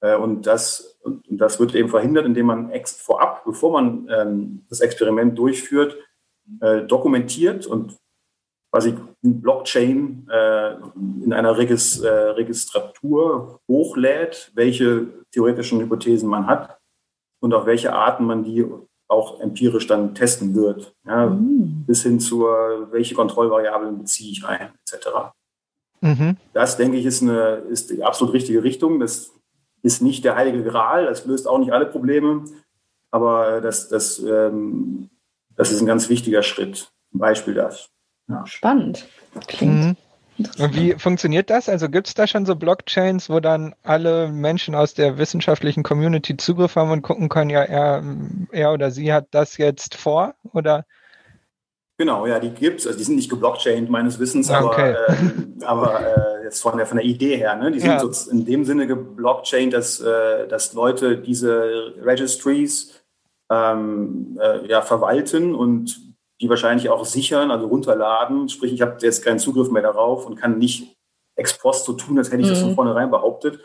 Äh, und das, und das wird eben verhindert, indem man ex vorab, bevor man ähm, das Experiment durchführt, äh, dokumentiert und quasi Blockchain äh, in einer Regis, äh, Registratur hochlädt, welche theoretischen Hypothesen man hat und auf welche Arten man die auch empirisch dann testen wird. Ja, mhm. Bis hin zur, welche Kontrollvariablen beziehe ich ein, etc. Mhm. Das, denke ich, ist, eine, ist die absolut richtige Richtung. Das ist nicht der heilige Gral, das löst auch nicht alle Probleme, aber das, das, ähm, das ist ein ganz wichtiger Schritt. Ein Beispiel das. Ja. Spannend. Klingt. Mhm. Und wie funktioniert das? Also gibt es da schon so Blockchains, wo dann alle Menschen aus der wissenschaftlichen Community Zugriff haben und gucken können, ja, er, er oder sie hat das jetzt vor? Oder? Genau, ja, die gibt es. Also die sind nicht geblockchained meines Wissens, okay. aber, äh, aber äh, jetzt von der, von der Idee her. Ne? Die sind ja. so in dem Sinne geblockchained, dass, äh, dass Leute diese Registries ähm, äh, ja, verwalten und die wahrscheinlich auch sichern, also runterladen. Sprich, ich habe jetzt keinen Zugriff mehr darauf und kann nicht ex post so tun, als hätte ich mhm. das von vornherein behauptet,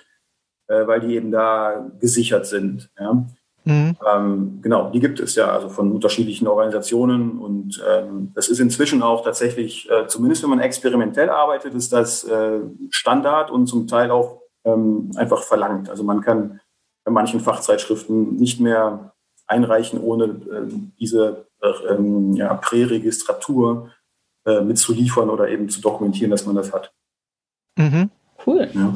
äh, weil die eben da gesichert sind. Ja? Mhm. Ähm, genau, die gibt es ja, also von unterschiedlichen Organisationen. Und ähm, das ist inzwischen auch tatsächlich, äh, zumindest wenn man experimentell arbeitet, ist das äh, Standard und zum Teil auch ähm, einfach verlangt. Also man kann bei manchen Fachzeitschriften nicht mehr einreichen, ohne äh, diese äh, ähm, ja, Präregistratur äh, mitzuliefern oder eben zu dokumentieren, dass man das hat. Mhm. Cool. Ja.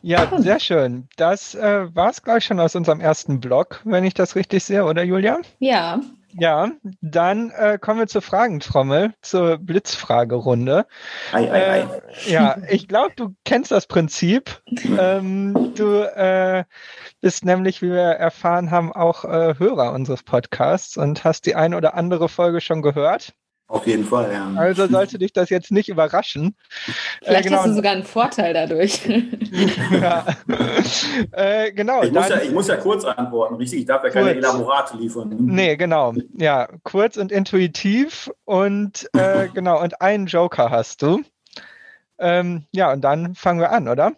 Ja, sehr schön. Das äh, war es gleich schon aus unserem ersten Blog, wenn ich das richtig sehe, oder Julia? Ja. Ja, dann äh, kommen wir zur Fragentrommel, zur Blitzfragerunde. Ei, ei, ei. Äh, ja, ich glaube, du kennst das Prinzip. [laughs] ähm, du äh, bist nämlich, wie wir erfahren haben, auch äh, Hörer unseres Podcasts und hast die eine oder andere Folge schon gehört. Auf jeden Fall, ja. Also sollte dich das jetzt nicht überraschen. Vielleicht äh, genau. hast du sogar einen Vorteil dadurch. [laughs] ja. äh, genau. Ich muss, ja, ich muss, ja, kurz antworten, richtig? Ich darf ja kurz. keine Elaborate liefern. Nee, genau. Ja, kurz und intuitiv und äh, [laughs] genau, und einen Joker hast du. Ähm, ja, und dann fangen wir an, oder?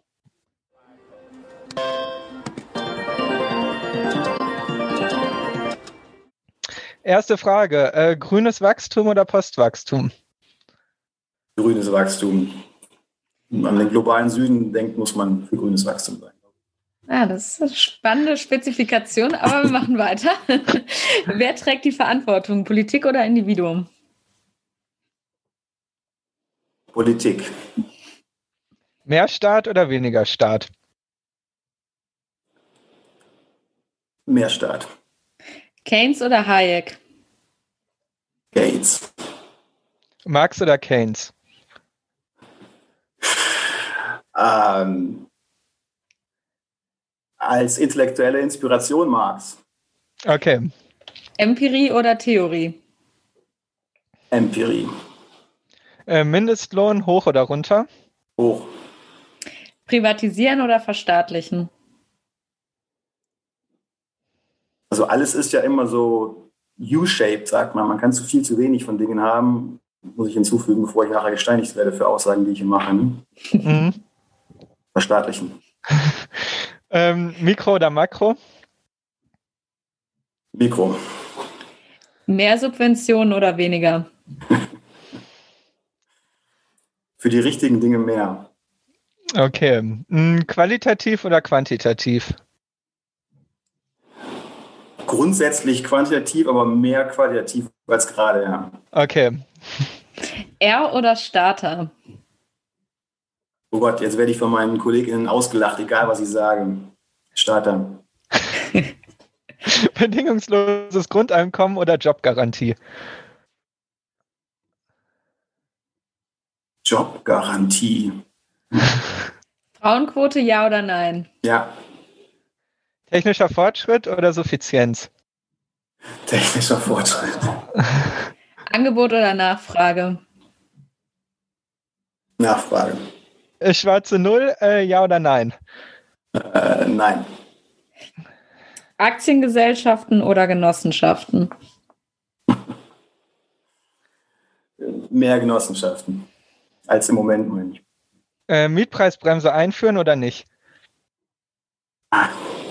Erste Frage: äh, Grünes Wachstum oder Postwachstum? Grünes Wachstum. Wenn man an den globalen Süden denkt, muss man für grünes Wachstum sein. Ah, das ist eine spannende Spezifikation, aber wir machen weiter. [laughs] Wer trägt die Verantwortung, Politik oder Individuum? Politik. Mehr Staat oder weniger Staat? Mehr Staat. Keynes oder Hayek? Keynes. Marx oder Keynes? Ähm, als intellektuelle Inspiration Marx. Okay. Empirie oder Theorie? Empirie. Äh, Mindestlohn hoch oder runter? Hoch. Privatisieren oder verstaatlichen? Also alles ist ja immer so U-shaped, sagt man. Man kann zu viel, zu wenig von Dingen haben, muss ich hinzufügen, bevor ich nachher gesteinigt werde für Aussagen, die ich hier mache. Ne? Mhm. Verstaatlichen. [laughs] ähm, Mikro oder Makro? Mikro. Mehr Subventionen oder weniger? [laughs] Für die richtigen Dinge mehr. Okay. Hm, qualitativ oder quantitativ? Grundsätzlich quantitativ, aber mehr qualitativ als gerade, ja. Okay. R oder Starter? Oh Gott, jetzt werde ich von meinen Kolleginnen ausgelacht, egal was ich sage. Starter. [laughs] Bedingungsloses Grundeinkommen oder Jobgarantie? Jobgarantie. Frauenquote, ja oder nein? Ja. Technischer Fortschritt oder Suffizienz? Technischer Fortschritt. [laughs] Angebot oder Nachfrage? Nachfrage. Äh, schwarze Null, äh, ja oder nein? Äh, nein. Aktiengesellschaften oder Genossenschaften? Mehr Genossenschaften als im Moment, meine ich. Äh, Mietpreisbremse einführen oder nicht? Ah,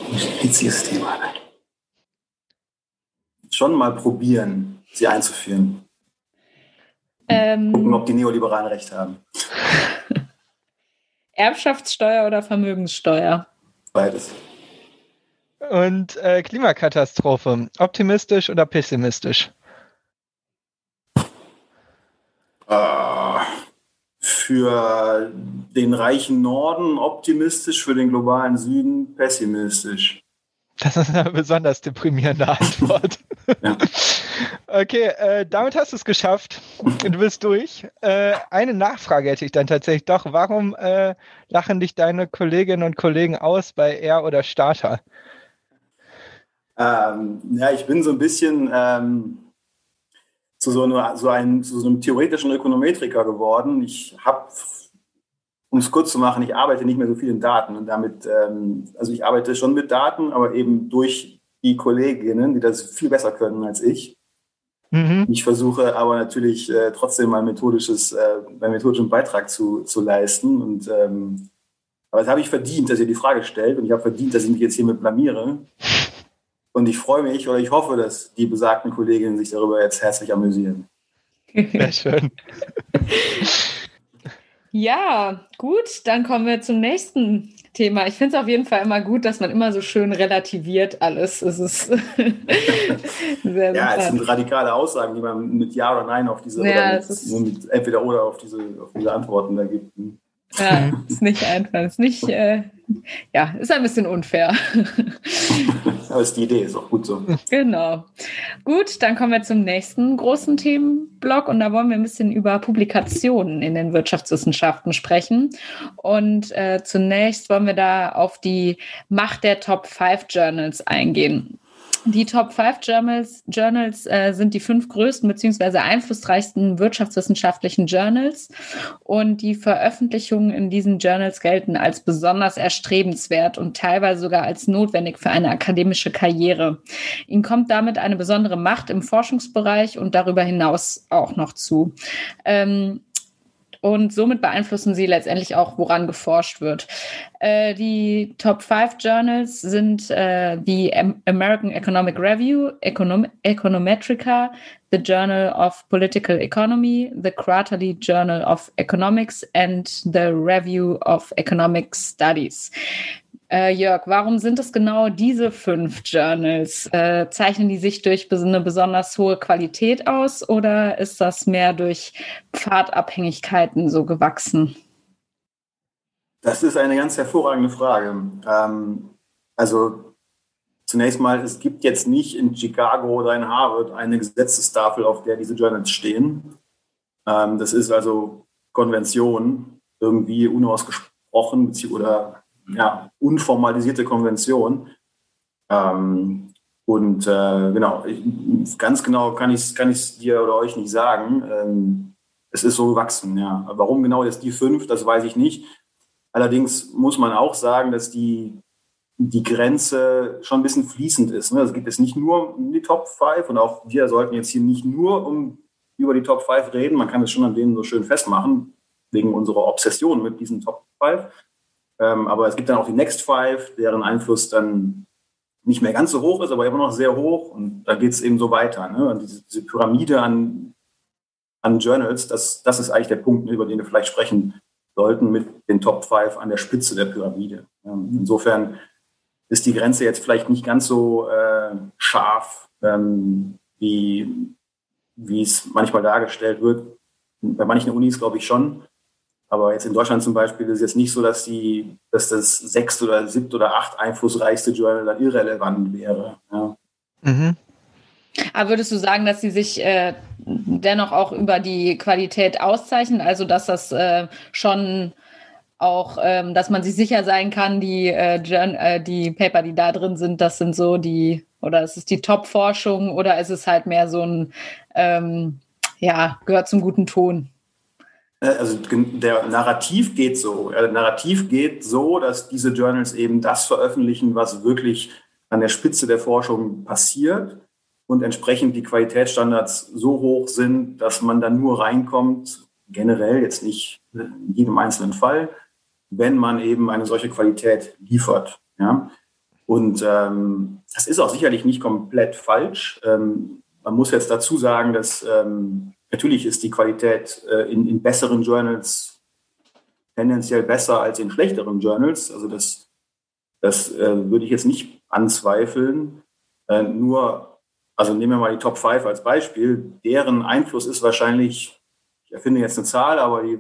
kompliziertes Thema. Schon mal probieren, sie einzuführen. Ähm, Gucken, ob die Neoliberalen recht haben. [laughs] Erbschaftssteuer oder Vermögenssteuer? Beides. Und äh, Klimakatastrophe, optimistisch oder pessimistisch? Uh, für den reichen Norden optimistisch, für den globalen Süden pessimistisch. Das ist eine besonders deprimierende Antwort. [laughs] ja. Okay, äh, damit hast du es geschafft. Du bist durch. Äh, eine Nachfrage hätte ich dann tatsächlich doch. Warum äh, lachen dich deine Kolleginnen und Kollegen aus bei R oder Starter? Ähm, ja, ich bin so ein bisschen, ähm, zu so, einer, so, einem, zu so einem theoretischen Ökonometriker geworden. Ich habe, um es kurz zu machen, ich arbeite nicht mehr so viel in Daten und damit, ähm, also ich arbeite schon mit Daten, aber eben durch die Kolleginnen, die das viel besser können als ich. Mhm. Ich versuche aber natürlich äh, trotzdem mein methodisches, äh, meinen methodischen Beitrag zu, zu leisten. Und ähm, aber das habe ich verdient, dass ihr die Frage stellt und ich habe verdient, dass ich mich jetzt hiermit blamiere. Und ich freue mich oder ich hoffe, dass die besagten Kolleginnen sich darüber jetzt herzlich amüsieren. Sehr schön. ja, gut, dann kommen wir zum nächsten Thema. Ich finde es auf jeden Fall immer gut, dass man immer so schön relativiert alles. Es ist [laughs] sehr ja, es sind radikale Aussagen, die man mit Ja oder Nein auf diese ja, mit, mit entweder oder auf diese, auf diese Antworten da gibt. Ja, ist nicht einfach. Ist nicht, äh, ja, ist ein bisschen unfair. [laughs] Aber ist die Idee, ist auch gut so. Genau. Gut, dann kommen wir zum nächsten großen Themenblock und da wollen wir ein bisschen über Publikationen in den Wirtschaftswissenschaften sprechen. Und äh, zunächst wollen wir da auf die Macht der Top 5 Journals eingehen. Die Top 5 Journals, Journals äh, sind die fünf größten bzw. einflussreichsten wirtschaftswissenschaftlichen Journals und die Veröffentlichungen in diesen Journals gelten als besonders erstrebenswert und teilweise sogar als notwendig für eine akademische Karriere. Ihnen kommt damit eine besondere Macht im Forschungsbereich und darüber hinaus auch noch zu. Ähm, und somit beeinflussen sie letztendlich auch, woran geforscht wird. Äh, die Top 5 Journals sind äh, die American Economic Review, Econom Econometrica, the Journal of Political Economy, the Quarterly Journal of Economics and the Review of Economic Studies. Äh, Jörg, warum sind es genau diese fünf Journals? Äh, zeichnen die sich durch eine besonders hohe Qualität aus oder ist das mehr durch Pfadabhängigkeiten so gewachsen? Das ist eine ganz hervorragende Frage. Ähm, also zunächst mal, es gibt jetzt nicht in Chicago oder in Harvard eine Gesetzestafel, auf der diese Journals stehen. Ähm, das ist also Konvention, irgendwie unausgesprochen oder ja, unformalisierte Konvention. Ähm, und äh, genau, ich, ganz genau kann ich es kann dir oder euch nicht sagen. Ähm, es ist so gewachsen, ja. Warum genau jetzt die fünf, das weiß ich nicht. Allerdings muss man auch sagen, dass die, die Grenze schon ein bisschen fließend ist. Ne? Es gibt jetzt nicht nur die Top 5 und auch wir sollten jetzt hier nicht nur um über die Top 5 reden. Man kann es schon an denen so schön festmachen, wegen unserer Obsession mit diesen Top 5. Ähm, aber es gibt dann auch die Next Five, deren Einfluss dann nicht mehr ganz so hoch ist, aber immer noch sehr hoch. Und da geht es eben so weiter. Ne? Und diese, diese, Pyramide an, an Journals, das, das ist eigentlich der Punkt, über den wir vielleicht sprechen sollten, mit den Top Five an der Spitze der Pyramide. Ähm, insofern ist die Grenze jetzt vielleicht nicht ganz so äh, scharf, ähm, wie, wie es manchmal dargestellt wird. Bei manchen Unis glaube ich schon. Aber jetzt in Deutschland zum Beispiel ist es jetzt nicht so, dass, die, dass das sechste oder siebte oder acht einflussreichste Journal dann irrelevant wäre. Ja. Mhm. Aber würdest du sagen, dass sie sich äh, dennoch auch über die Qualität auszeichnen? Also, dass das äh, schon auch, ähm, dass man sich sicher sein kann, die, äh, äh, die Paper, die da drin sind, das sind so die, oder ist es die Top-Forschung oder ist es halt mehr so ein, ähm, ja, gehört zum guten Ton? Äh, also der Narrativ geht so. Der Narrativ geht so, dass diese Journals eben das veröffentlichen, was wirklich an der Spitze der Forschung passiert und entsprechend die Qualitätsstandards so hoch sind, dass man dann nur reinkommt, generell jetzt nicht in jedem einzelnen Fall, wenn man eben eine solche Qualität liefert. Ja? Und ähm, das ist auch sicherlich nicht komplett falsch. Ähm, man muss jetzt dazu sagen, dass ähm, Natürlich ist die Qualität äh, in, in, besseren Journals tendenziell besser als in schlechteren Journals. Also das, das äh, würde ich jetzt nicht anzweifeln. Äh, nur, also nehmen wir mal die Top 5 als Beispiel. Deren Einfluss ist wahrscheinlich, ich erfinde jetzt eine Zahl, aber die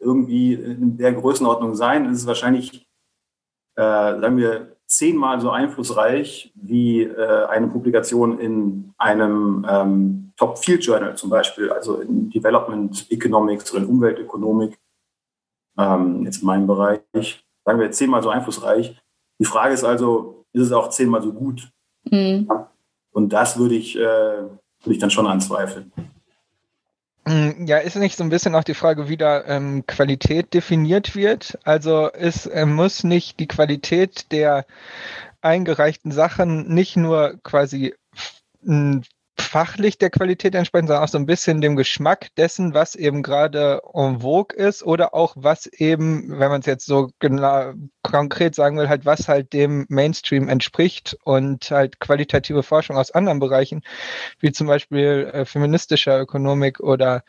irgendwie in der Größenordnung sein, ist es wahrscheinlich, äh, sagen wir, zehnmal so einflussreich wie äh, eine Publikation in einem ähm, Top Field Journal zum Beispiel, also in Development Economics oder in Umweltökonomik, ähm, jetzt in meinem Bereich, sagen wir zehnmal so einflussreich. Die Frage ist also, ist es auch zehnmal so gut? Mhm. Und das würde ich, äh, würde ich dann schon anzweifeln. Mm, ja, ist nicht so ein bisschen auch die Frage, wie da ähm, Qualität definiert wird? Also es äh, muss nicht die Qualität der eingereichten Sachen nicht nur quasi fachlich der Qualität entsprechen, sondern auch so ein bisschen dem Geschmack dessen, was eben gerade en vogue ist oder auch was eben, wenn man es jetzt so genau konkret sagen will, halt was halt dem Mainstream entspricht und halt qualitative Forschung aus anderen Bereichen, wie zum Beispiel äh, feministischer Ökonomik oder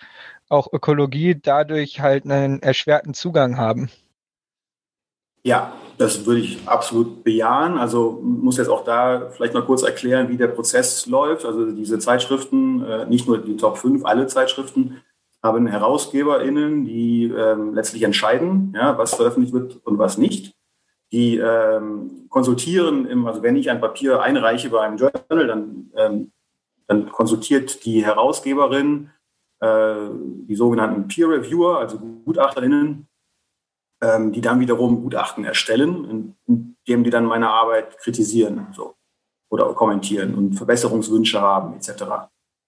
auch Ökologie, dadurch halt einen erschwerten Zugang haben. Ja, das würde ich absolut bejahen. Also muss jetzt auch da vielleicht mal kurz erklären, wie der Prozess läuft. Also diese Zeitschriften, äh, nicht nur die Top 5, alle Zeitschriften haben HerausgeberInnen, die ähm, letztlich entscheiden, ja, was veröffentlicht wird und was nicht. Die ähm, konsultieren, im, also wenn ich ein Papier einreiche bei einem Journal, dann, ähm, dann konsultiert die Herausgeberin äh, die sogenannten Peer Reviewer, also GutachterInnen, ähm, die dann wiederum Gutachten erstellen, indem die dann meine Arbeit kritisieren so, oder kommentieren und Verbesserungswünsche haben etc.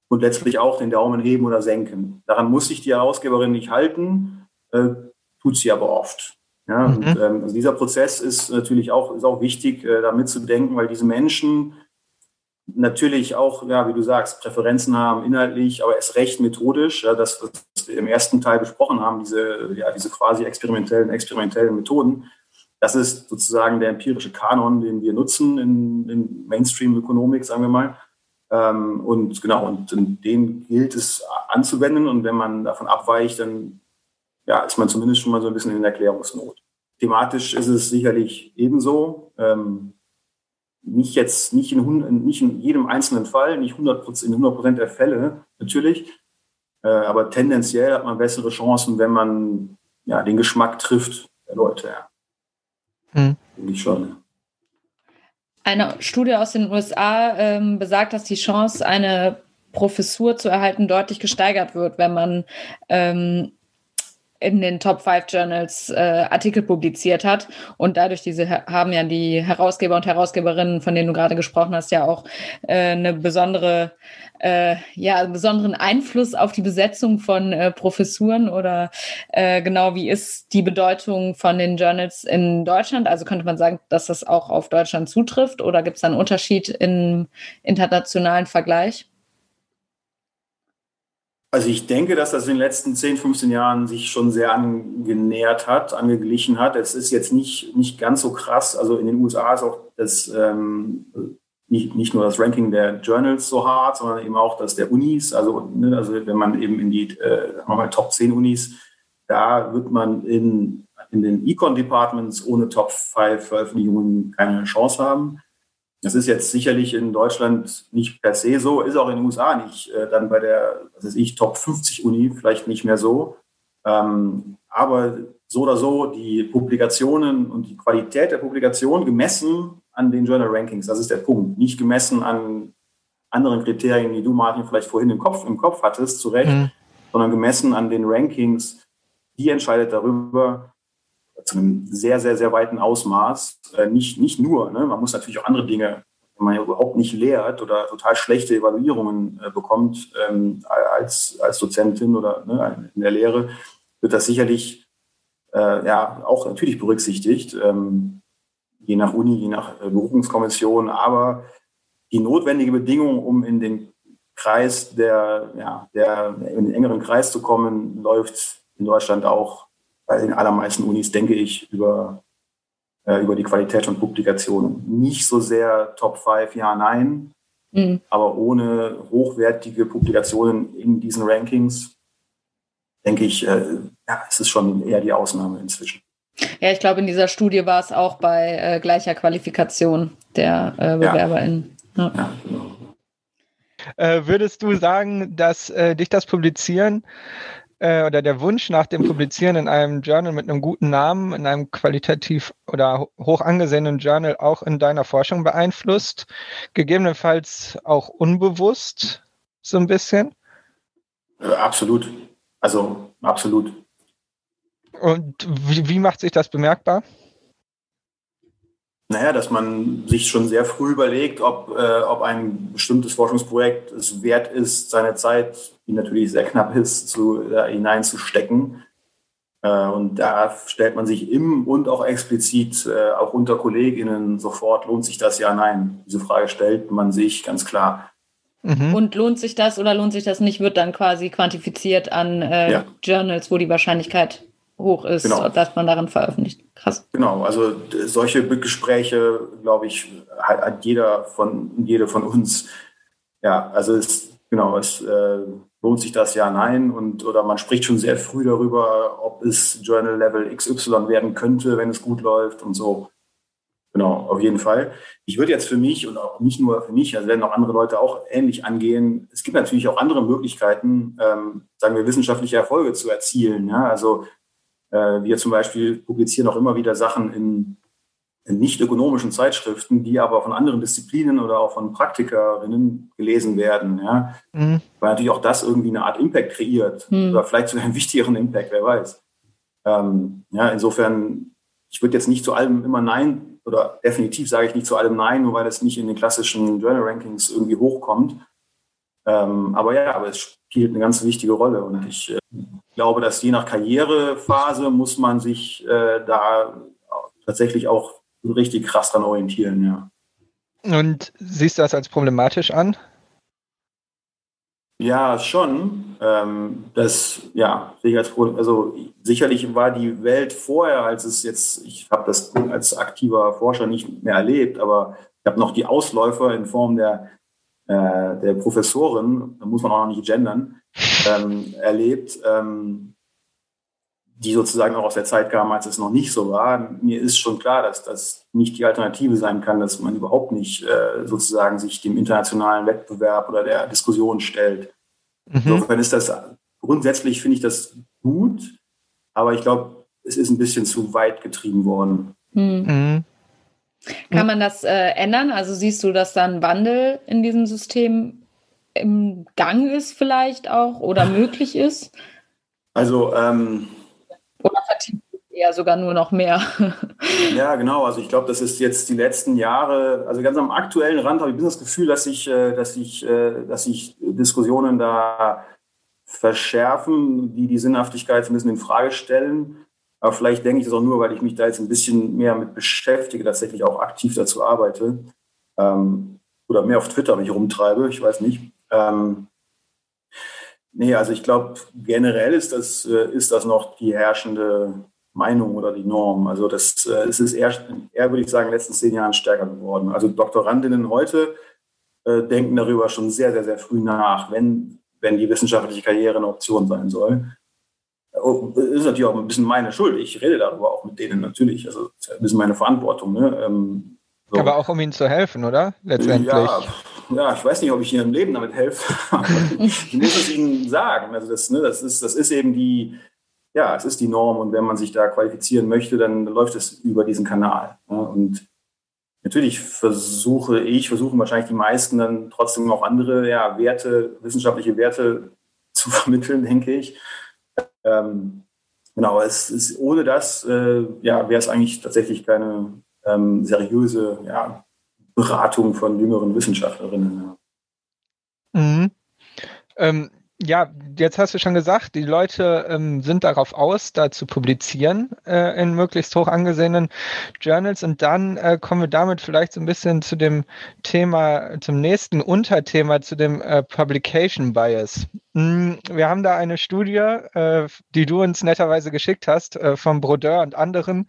Und letztlich auch den Daumen heben oder senken. Daran muss sich die Herausgeberin nicht halten, äh, tut sie aber oft. Ja, mhm. und, ähm, also dieser Prozess ist natürlich auch, ist auch wichtig, äh, da mitzudenken, weil diese Menschen natürlich auch, ja, wie du sagst, Präferenzen haben inhaltlich, aber erst recht methodisch. Ja, das, was wir im ersten Teil besprochen haben, diese, ja, diese quasi experimentellen, experimentellen Methoden, das ist sozusagen der empirische Kanon, den wir nutzen in, in Mainstream-Ökonomik, sagen wir mal. Ähm, und genau, und den gilt es anzuwenden. Und wenn man davon abweicht, dann ja, ist man zumindest schon mal so ein bisschen in Erklärungsnot. Thematisch ist es sicherlich ebenso. Ähm, nicht jetzt, nicht in, nicht in jedem einzelnen Fall, nicht 100 in 100 Prozent der Fälle, natürlich. Äh, aber tendenziell hat man bessere Chancen, wenn man ja, den Geschmack trifft der Leute. Ja. Hm. Denke ich schon. Eine Studie aus den USA ähm, besagt, dass die Chance, eine Professur zu erhalten, deutlich gesteigert wird, wenn man ähm, in den Top 5 Journals äh, Artikel publiziert hat. Und dadurch diese haben ja die Herausgeber und Herausgeberinnen, von denen du gerade gesprochen hast, ja auch äh, eine besondere, äh, ja, einen besonderen Einfluss auf die Besetzung von äh, Professuren oder äh, genau wie ist die Bedeutung von den Journals in Deutschland? Also könnte man sagen, dass das auch auf Deutschland zutrifft oder gibt es einen Unterschied im internationalen Vergleich? Also ich denke, dass das in den letzten 10, 15 Jahren sich schon sehr angenähert hat, angeglichen hat. Es ist jetzt nicht, nicht ganz so krass. Also in den USA ist auch das, ähm, nicht, nicht nur das Ranking der Journals so hart, sondern eben auch das der Unis. Also, ne, also wenn man eben in die äh, mal Top 10 Unis, da wird man in, in den Econ-Departments ohne Top 5 Veröffentlichungen keine Chance haben. Das ist jetzt sicherlich in Deutschland nicht per se so, ist auch in den USA nicht. Äh, dann bei der, was weiß ich, Top 50 Uni vielleicht nicht mehr so. Ähm, aber so oder so, die Publikationen und die Qualität der Publikation gemessen an den Journal Rankings, das ist der Punkt. Nicht gemessen an anderen Kriterien, die du, Martin, vielleicht vorhin im Kopf, im Kopf hattest, zu Recht, mhm. sondern gemessen an den Rankings, die entscheidet darüber, zu einem sehr, sehr, sehr weiten Ausmaß. Äh, nicht, nicht nur, ne? man muss natürlich auch andere Dinge, wenn man ja überhaupt nicht lehrt oder total schlechte Evaluierungen äh, bekommt ähm, als, als Dozentin oder ne, in der Lehre, wird das sicherlich äh, ja auch natürlich berücksichtigt, ähm, je nach Uni, je nach äh, Berufungskommission, aber die notwendige Bedingung, um in den Kreis der, ja, der, in den engeren Kreis zu kommen, läuft in Deutschland auch bei den allermeisten Unis denke ich über, äh, über die Qualität von Publikationen. Nicht so sehr Top 5, ja, nein, mhm. aber ohne hochwertige Publikationen in diesen Rankings, denke ich, äh, ja, es ist schon eher die Ausnahme inzwischen. Ja, ich glaube, in dieser Studie war es auch bei äh, gleicher Qualifikation der äh, BewerberInnen. Ja. Ja. genau. Äh, würdest du sagen, dass äh, dich das Publizieren äh, oder der Wunsch nach dem Publizieren in einem Journal mit einem guten Namen, in einem qualitativ oder hoch angesehenen Journal auch in deiner Forschung beeinflusst? Gegebenenfalls auch unbewusst so ein bisschen? Äh, absolut. Also absolut. Und wie, wie macht sich das bemerkbar? Naja, dass man sich schon sehr früh überlegt, ob, äh, ob ein bestimmtes Forschungsprojekt es wert ist, seine Zeit, die natürlich sehr knapp ist, zu, da hineinzustecken. Äh, und da stellt man sich im und auch explizit, äh, auch unter KollegInnen sofort, lohnt sich das ja, nein. Diese Frage stellt man sich ganz klar. Mhm. Und lohnt sich das oder lohnt sich das nicht, wird dann quasi quantifiziert an äh, ja. Journals, wo die Wahrscheinlichkeit hoch ist, genau. dass man darin veröffentlicht. Krass. Genau, also solche Gespräche, glaube ich, hat, hat, jeder von jede von uns. Ja, also es, genau, es äh, lohnt sich das ja, nein. Und oder man spricht schon sehr früh darüber, ob es Journal Level XY werden könnte, wenn es gut läuft und so. Genau, auf jeden Fall. Ich würde jetzt für mich und auch nicht nur für mich, also werden auch andere Leute auch ähnlich angehen. Es gibt natürlich auch andere Möglichkeiten, ähm, sagen wir, wissenschaftliche Erfolge zu erzielen. Ja? Also wir zum Beispiel publizieren auch immer wieder Sachen in, in nicht ökonomischen Zeitschriften, die aber von anderen Disziplinen oder auch von Praktikerinnen gelesen werden. Ja? Mhm. Weil natürlich auch das irgendwie eine Art Impact kreiert mhm. oder vielleicht sogar einen wichtigeren Impact, wer weiß. Ähm, ja, insofern, ich würde jetzt nicht zu allem immer Nein oder definitiv sage ich nicht zu allem Nein, nur weil es nicht in den klassischen Journal Rankings irgendwie hochkommt. Ähm, aber ja, aber es spielt eine ganz wichtige Rolle und ich äh, glaube, dass je nach Karrierephase muss man sich äh, da tatsächlich auch richtig krass dran orientieren, ja. Und siehst du das als problematisch an? Ja, schon. Ähm, das, ja, also sicherlich war die Welt vorher, als es jetzt, ich habe das als aktiver Forscher nicht mehr erlebt, aber ich habe noch die Ausläufer in Form der, äh, der Professorin, da muss man auch noch nicht gendern, ähm, erlebt, ähm, die sozusagen auch aus der Zeit kamen, als es noch nicht so war. Mir ist schon klar, dass das nicht die Alternative sein kann, dass man überhaupt nicht äh, sozusagen sich dem internationalen Wettbewerb oder der Diskussion stellt. Mhm. Insofern ist das grundsätzlich finde ich das gut, aber ich glaube, es ist ein bisschen zu weit getrieben worden. Mhm. Mhm. Kann man das äh, ändern? Also siehst du, dass da ein Wandel in diesem System im Gang ist vielleicht auch oder [laughs] möglich ist? Also ähm, oder vertieft eher sogar nur noch mehr. [laughs] ja, genau. Also ich glaube, das ist jetzt die letzten Jahre, also ganz am aktuellen Rand habe ich das Gefühl, dass sich, äh, dass sich, äh, dass sich Diskussionen da verschärfen, die die Sinnhaftigkeit ein bisschen in Frage stellen. Aber vielleicht denke ich das auch nur, weil ich mich da jetzt ein bisschen mehr mit beschäftige, tatsächlich auch aktiv dazu arbeite. Ähm, oder mehr auf Twitter mich rumtreibe, ich weiß nicht. Ähm, Nee, also ich glaube, generell ist das, äh, ist das noch die herrschende Meinung oder die Norm. Also das, äh, es ist eher, eher, würde ich sagen, in den letzten zehn Jahren stärker geworden. Also Doktorandinnen heute äh, denken darüber schon sehr, sehr, sehr früh nach, wenn, wenn die wissenschaftliche Karriere eine Option sein soll. Oh, ist natürlich auch ein bisschen meine Schuld. Ich rede darüber auch mit denen natürlich. Also ist ein bisschen meine Verantwortung. Ne? Ähm, so. Aber auch um ihnen zu helfen, oder? Letztendlich. Ja, ja, ich weiß nicht, ob ich Ihnen im Leben damit helfe. [laughs] ich muss es Ihnen sagen. Also das, ne, das, ist, das ist eben die, ja, es ist die Norm und wenn man sich da qualifizieren möchte, dann läuft es über diesen Kanal. Ne? Und natürlich versuche ich, versuchen wahrscheinlich die meisten dann trotzdem auch andere ja, Werte, wissenschaftliche Werte zu [laughs] vermitteln, denke ich. Ähm, genau, es ist ohne das, äh, ja, wäre es eigentlich tatsächlich keine ähm, seriöse ja, Beratung von jüngeren Wissenschaftlerinnen. Mhm. Ähm, ja, jetzt hast du schon gesagt, die Leute ähm, sind darauf aus, da zu publizieren äh, in möglichst hoch angesehenen Journals. Und dann äh, kommen wir damit vielleicht so ein bisschen zu dem Thema, zum nächsten Unterthema, zu dem äh, Publication Bias. Mm, wir haben da eine Studie, äh, die du uns netterweise geschickt hast, äh, vom Brodeur und anderen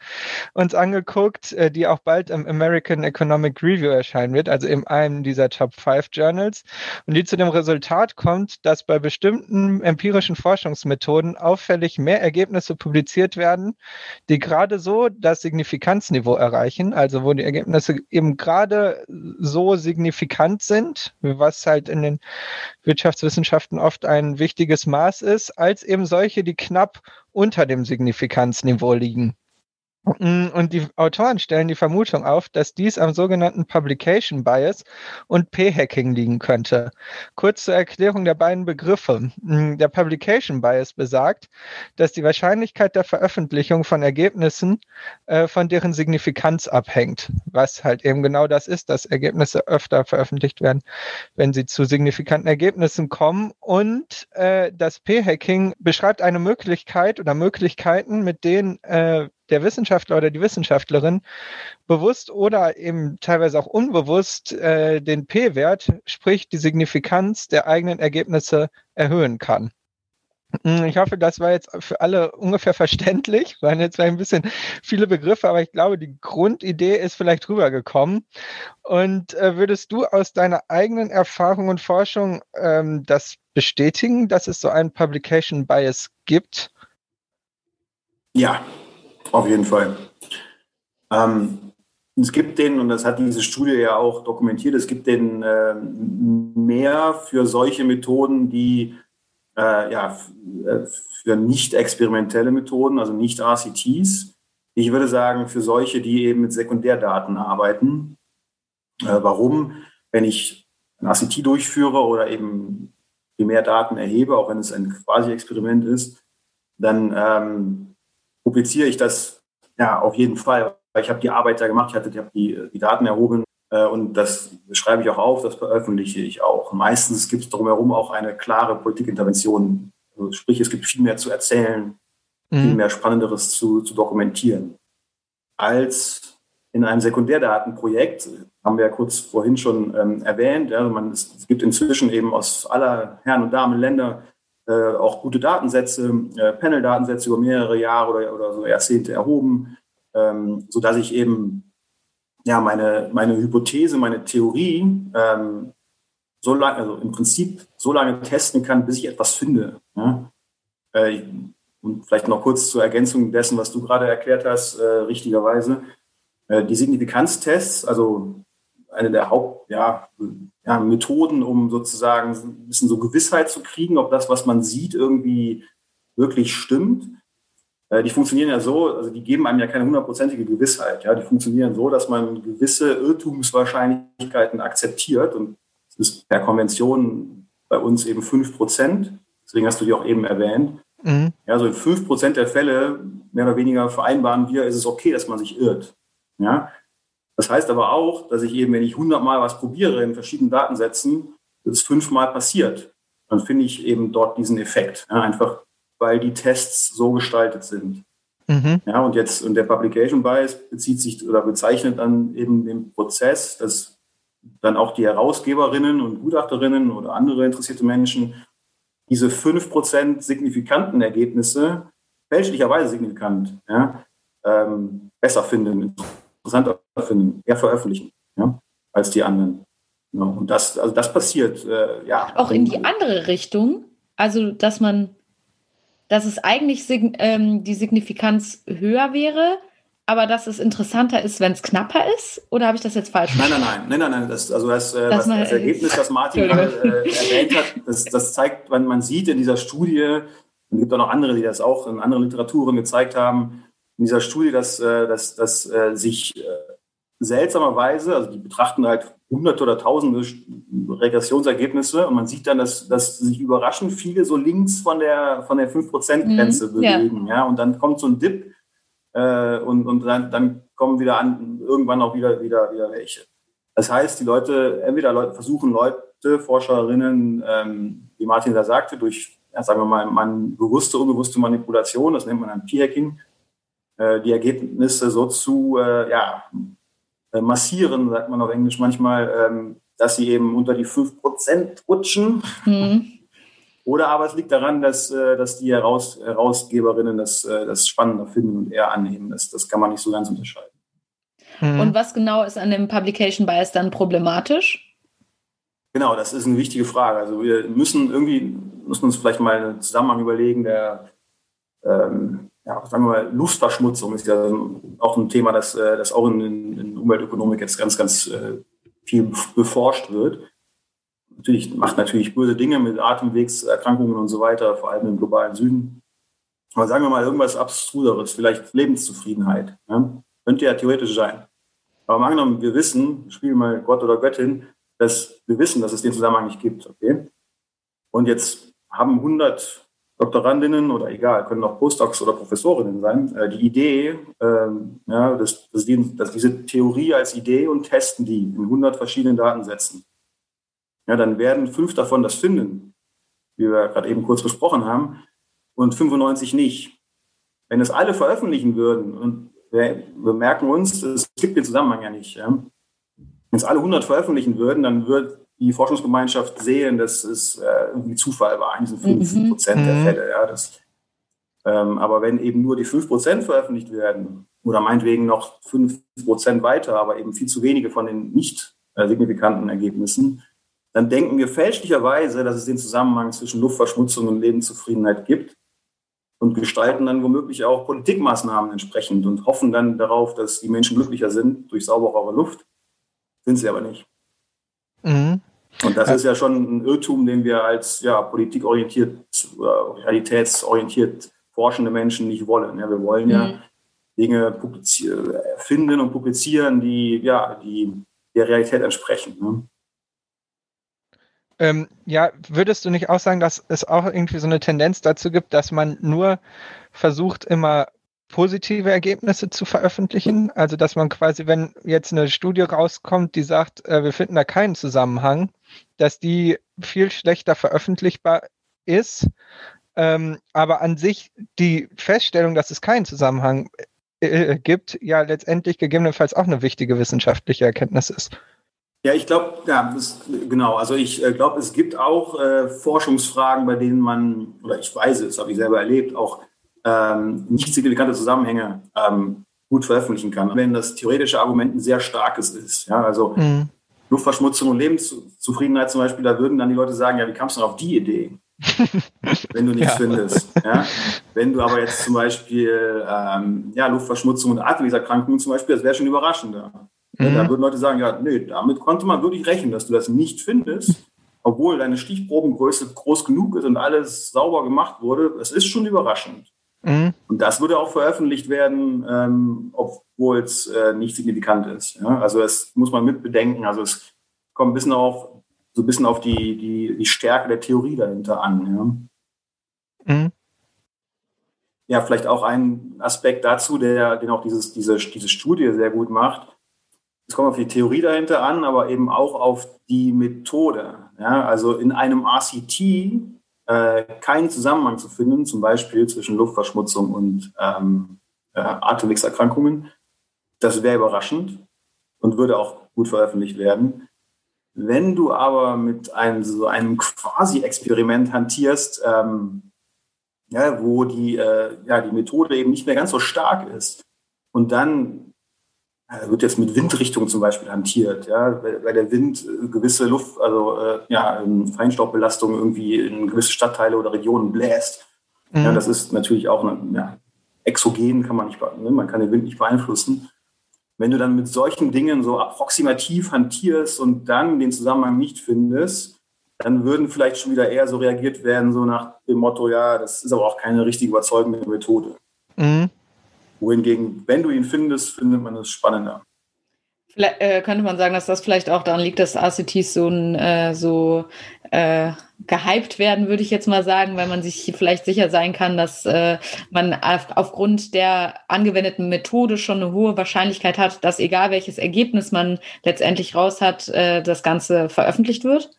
uns angeguckt, äh, die auch bald im American Economic Review erscheinen wird, also in einem dieser Top 5 Journals, und die zu dem Resultat kommt, dass bei bestimmten empirischen Forschungsmethoden auffällig mehr Ergebnisse publiziert werden, die gerade so das Signifikanzniveau erreichen, also wo die Ergebnisse eben gerade so signifikant sind, was halt in den Wirtschaftswissenschaften oft ein wichtiges Maß ist, als eben solche, die knapp unter dem Signifikanzniveau liegen. Mm, und die Autoren stellen die Vermutung auf, dass dies am sogenannten Publication Bias und P-Hacking liegen könnte. Kurz zur Erklärung der beiden Begriffe. Mm, der Publication Bias besagt, dass die Wahrscheinlichkeit der Veröffentlichung von Ergebnissen äh, von deren Signifikanz abhängt, was halt eben genau das ist, dass Ergebnisse öfter veröffentlicht werden, wenn sie zu signifikanten Ergebnissen kommen. Und äh, das P-Hacking beschreibt eine Möglichkeit oder Möglichkeiten, mit denen äh, der Wissenschaftler oder die Wissenschaftlerin bewusst oder eben teilweise auch unbewusst äh, den P-Wert, sprich die Signifikanz der eigenen Ergebnisse erhöhen kann. Hm, ich hoffe, das war jetzt für alle ungefähr [laughs] verständlich. Waren jetzt ein bisschen viele Begriffe, aber ich glaube, die Grundidee ist vielleicht rübergekommen. Und äh, würdest du aus deiner eigenen Erfahrung und Forschung ähm, das bestätigen, dass es so einen Publication Bias gibt? Ja, auf jeden Fall. Ähm, es gibt den, und das hat diese Studie ja auch dokumentiert, es gibt den äh, mehr für solche Methoden, die äh, ja, äh, für nicht experimentelle Methoden, also nicht RCTs. Ich würde sagen, für solche, die eben mit Sekundärdaten arbeiten. Äh, warum? Wenn ich ein RCT durchführe oder eben Primärdaten erhebe, auch wenn es ein Quasi-Experiment ist, dann ähm, publiziere ich das ja auf jeden Fall. Ich habe die Arbeit da gemacht, ich, hatte, ich habe die, die Daten erhoben äh, und das schreibe ich auch auf, das veröffentliche ich auch. Meistens gibt es drumherum auch eine klare Politikintervention. Also sprich, es gibt viel mehr zu erzählen, mhm. viel mehr Spannenderes zu, zu dokumentieren. Als in einem Sekundärdatenprojekt, haben wir ja kurz vorhin schon ähm, erwähnt, ja, man, es, es, gibt inzwischen eben aus aller Herren und Damen Länder äh, auch gute Datensätze, äh, Panel-Datensätze über mehrere Jahre oder, oder so Jahrzehnte erhoben, ähm, sodass ich eben ja, meine, meine Hypothese, meine Theorie ähm, so lange, also im Prinzip so lange testen kann, bis ich etwas finde. Ja? Äh, und vielleicht noch kurz zur Ergänzung dessen, was du gerade erklärt hast, äh, richtigerweise. Äh, die Signifikanztests, also eine der Haupt, ja, ja, Methoden, um sozusagen ein bisschen so Gewissheit zu kriegen, ob das, was man sieht, irgendwie wirklich stimmt. Äh, die funktionieren ja so, also die geben einem ja keine hundertprozentige Gewissheit. Ja, die funktionieren so, dass man gewisse Irrtumswahrscheinlichkeiten akzeptiert und das ist per Konvention bei uns eben fünf Prozent. Deswegen hast du die auch eben erwähnt. Mhm. Ja, so in fünf Prozent der Fälle mehr oder weniger vereinbaren wir, ist es okay, dass man sich irrt. Ja, das heißt aber auch, dass ich eben, wenn ich hundertmal was probiere in verschiedenen Datensätzen, das fünfmal passiert. Dann finde ich eben dort diesen Effekt. Ja, einfach weil die Tests so gestaltet sind. Mhm. Ja, und jetzt, und der Publication Bias bezieht sich oder bezeichnet dann eben den Prozess, dass dann auch die Herausgeberinnen und Gutachterinnen oder andere interessierte Menschen diese 5% signifikanten Ergebnisse, fälschlicherweise signifikant, ja, ähm, besser finden, interessanter finden, eher veröffentlichen, ja, als die anderen. Ja, und das, also das passiert, äh, ja. Auch in die andere Richtung, also dass man, dass es eigentlich ähm, die Signifikanz höher wäre, aber dass es interessanter ist, wenn es knapper ist? Oder habe ich das jetzt falsch Nein, nein, nein, nein, nein, nein. Das, also das, äh, das, das Ergebnis, das Martin gerade äh, erwähnt hat, das, das zeigt, wenn man sieht in dieser Studie, und es gibt auch noch andere, die das auch in anderen Literaturen gezeigt haben, in dieser Studie, dass, äh, dass, dass äh, sich äh, seltsamerweise, also die betrachten halt hunderte oder tausende Regressionsergebnisse und man sieht dann, dass, dass sich überraschend viele so links von der, von der 5%-Grenze mhm, bewegen. Ja. ja. Und dann kommt so ein Dip äh, und, und dann, dann kommen wieder an, irgendwann auch wieder, wieder, wieder welche. Das heißt, die Leute, entweder Leute versuchen Leute, Forscherinnen, ähm, wie Martin da sagte, durch, ja, sagen wir mal, man bewusste, unbewusste Manipulation, das nennt man dann P-Hacking, äh, die Ergebnisse so zu äh, ja, massieren, sagt man auf Englisch manchmal, ähm, dass sie eben unter die 5% rutschen. Mhm. [laughs] Oder aber es liegt daran, dass, dass die Heraus Herausgeberinnen das, das spannender finden und eher annehmen. Das, das kann man nicht so ganz unterscheiden. Mhm. Und was genau ist an dem Publication Bias dann problematisch? Genau, das ist eine wichtige Frage. Also wir müssen irgendwie, müssen uns vielleicht mal einen Zusammenhang überlegen, der ähm, ja, sagen wir mal, Luftverschmutzung ist ja auch ein Thema, das, äh, das auch in, in Umweltökonomik jetzt ganz, ganz äh, viel beforscht wird. Natürlich macht natürlich böse Dinge mit Atemwegserkrankungen und so weiter, vor allem im globalen Süden. Aber sagen wir mal irgendwas Abstruseres, vielleicht Lebenszufriedenheit. Ja? Könnte ja theoretisch sein. Aber mal angenommen, wir wissen, spielen mal Gott oder Göttin, dass wir wissen, dass es den Zusammenhang nicht gibt. Okay? Und jetzt haben 100 Doktorandinnen oder egal, können auch Postdocs oder Professorinnen sein, äh, die Idee, ähm, ja, dass, dass, die, dass, diese Theorie als Idee und testen die in 100 verschiedenen Datensätzen. Ja, dann werden fünf davon das finden, wie wir gerade eben kurz besprochen haben, und 95 nicht. Wenn es alle veröffentlichen würden, und wir, wir merken uns, es gibt den Zusammenhang ja nicht, ja. wenn es alle 100 veröffentlichen würden, dann wird die Forschungsgemeinschaft sehen, dass es äh, irgendwie Zufall war in diesen 5 mhm. Prozent der mhm. Fälle. Ja, das, ähm, aber wenn eben nur die 5 Prozent veröffentlicht werden oder meinetwegen noch 5 Prozent weiter, aber eben viel zu wenige von den nicht äh, signifikanten Ergebnissen, dann denken wir fälschlicherweise, dass es den Zusammenhang zwischen Luftverschmutzung und Lebenszufriedenheit gibt und gestalten dann womöglich auch Politikmaßnahmen entsprechend und hoffen dann darauf, dass die Menschen glücklicher sind durch sauberere Luft. Sind sie aber nicht. Mhm. Und das ist ja schon ein Irrtum, den wir als ja, politikorientiert, äh, realitätsorientiert forschende Menschen nicht wollen. Ja, wir wollen ja mhm. Dinge finden und publizieren, die ja, die der Realität entsprechen. Ne? Ähm, ja, würdest du nicht auch sagen, dass es auch irgendwie so eine Tendenz dazu gibt, dass man nur versucht, immer positive Ergebnisse zu veröffentlichen. Also dass man quasi, wenn jetzt eine Studie rauskommt, die sagt, äh, wir finden da keinen Zusammenhang, dass die viel schlechter veröffentlichbar ist. Ähm, aber an sich die Feststellung, dass es keinen Zusammenhang äh, gibt, ja letztendlich gegebenenfalls auch eine wichtige wissenschaftliche Erkenntnis ist. Ja, ich glaube, ja, genau. Also ich äh, glaube, es gibt auch äh, Forschungsfragen, bei denen man, oder ich weiß es, habe ich selber erlebt, auch ähm, nicht signifikante Zusammenhänge ähm, gut veröffentlichen kann. Wenn das theoretische Argument ein sehr starkes ist, ja, also mhm. Luftverschmutzung und Lebenszufriedenheit zum Beispiel, da würden dann die Leute sagen, ja, wie kamst du denn auf die Idee? [laughs] wenn du nichts ja. findest. Ja? Wenn du aber jetzt zum Beispiel ähm, ja, Luftverschmutzung und Atemwegserkrankungen zum Beispiel, das wäre schon überraschender. Mhm. Da würden Leute sagen, ja, nee, damit konnte man wirklich rechnen, dass du das nicht findest, obwohl deine Stichprobengröße groß genug ist und alles sauber gemacht wurde. Es ist schon überraschend. Mhm. Und das würde auch veröffentlicht werden, ähm, obwohl es äh, nicht signifikant ist. Ja? Also das muss man mit bedenken. Also es kommt ein bisschen auf, so ein bisschen auf die, die, die Stärke der Theorie dahinter an. Ja? Mhm. ja, vielleicht auch ein Aspekt dazu, der, den auch dieses, diese, diese Studie sehr gut macht. Es kommt auf die Theorie dahinter an, aber eben auch auf die Methode. Ja? Also in einem RCT äh, keinen Zusammenhang zu finden, zum Beispiel zwischen Luftverschmutzung und ähm, äh, Atemwegserkrankungen. Das wäre überraschend und würde auch gut veröffentlicht werden. Wenn du aber mit einem so einem Quasi-Experiment hantierst, ähm, ja, wo die, äh, ja, die Methode eben nicht mehr ganz so stark ist und dann wird jetzt mit Windrichtung zum Beispiel hantiert, ja, weil der Wind äh, gewisse Luft, also äh, ja, ähm, Feinstaubbelastung irgendwie in gewisse Stadtteile oder Regionen bläst. Mhm. Ja, das ist natürlich auch eine, ja, exogen kann man nicht, ne, man kann den Wind nicht beeinflussen. Wenn du dann mit solchen Dingen so approximativ hantierst und dann den Zusammenhang nicht findest, dann würden vielleicht schon wieder eher so reagiert werden, so nach dem Motto, ja, das ist aber auch keine richtig überzeugende Methode. Mhm wohingegen, wenn du ihn findest, findet man es spannender. Vielleicht, äh, könnte man sagen, dass das vielleicht auch daran liegt, dass ACTs so, ein, äh, so äh, gehypt werden, würde ich jetzt mal sagen, weil man sich vielleicht sicher sein kann, dass äh, man auf, aufgrund der angewendeten Methode schon eine hohe Wahrscheinlichkeit hat, dass egal welches Ergebnis man letztendlich raus hat, äh, das Ganze veröffentlicht wird?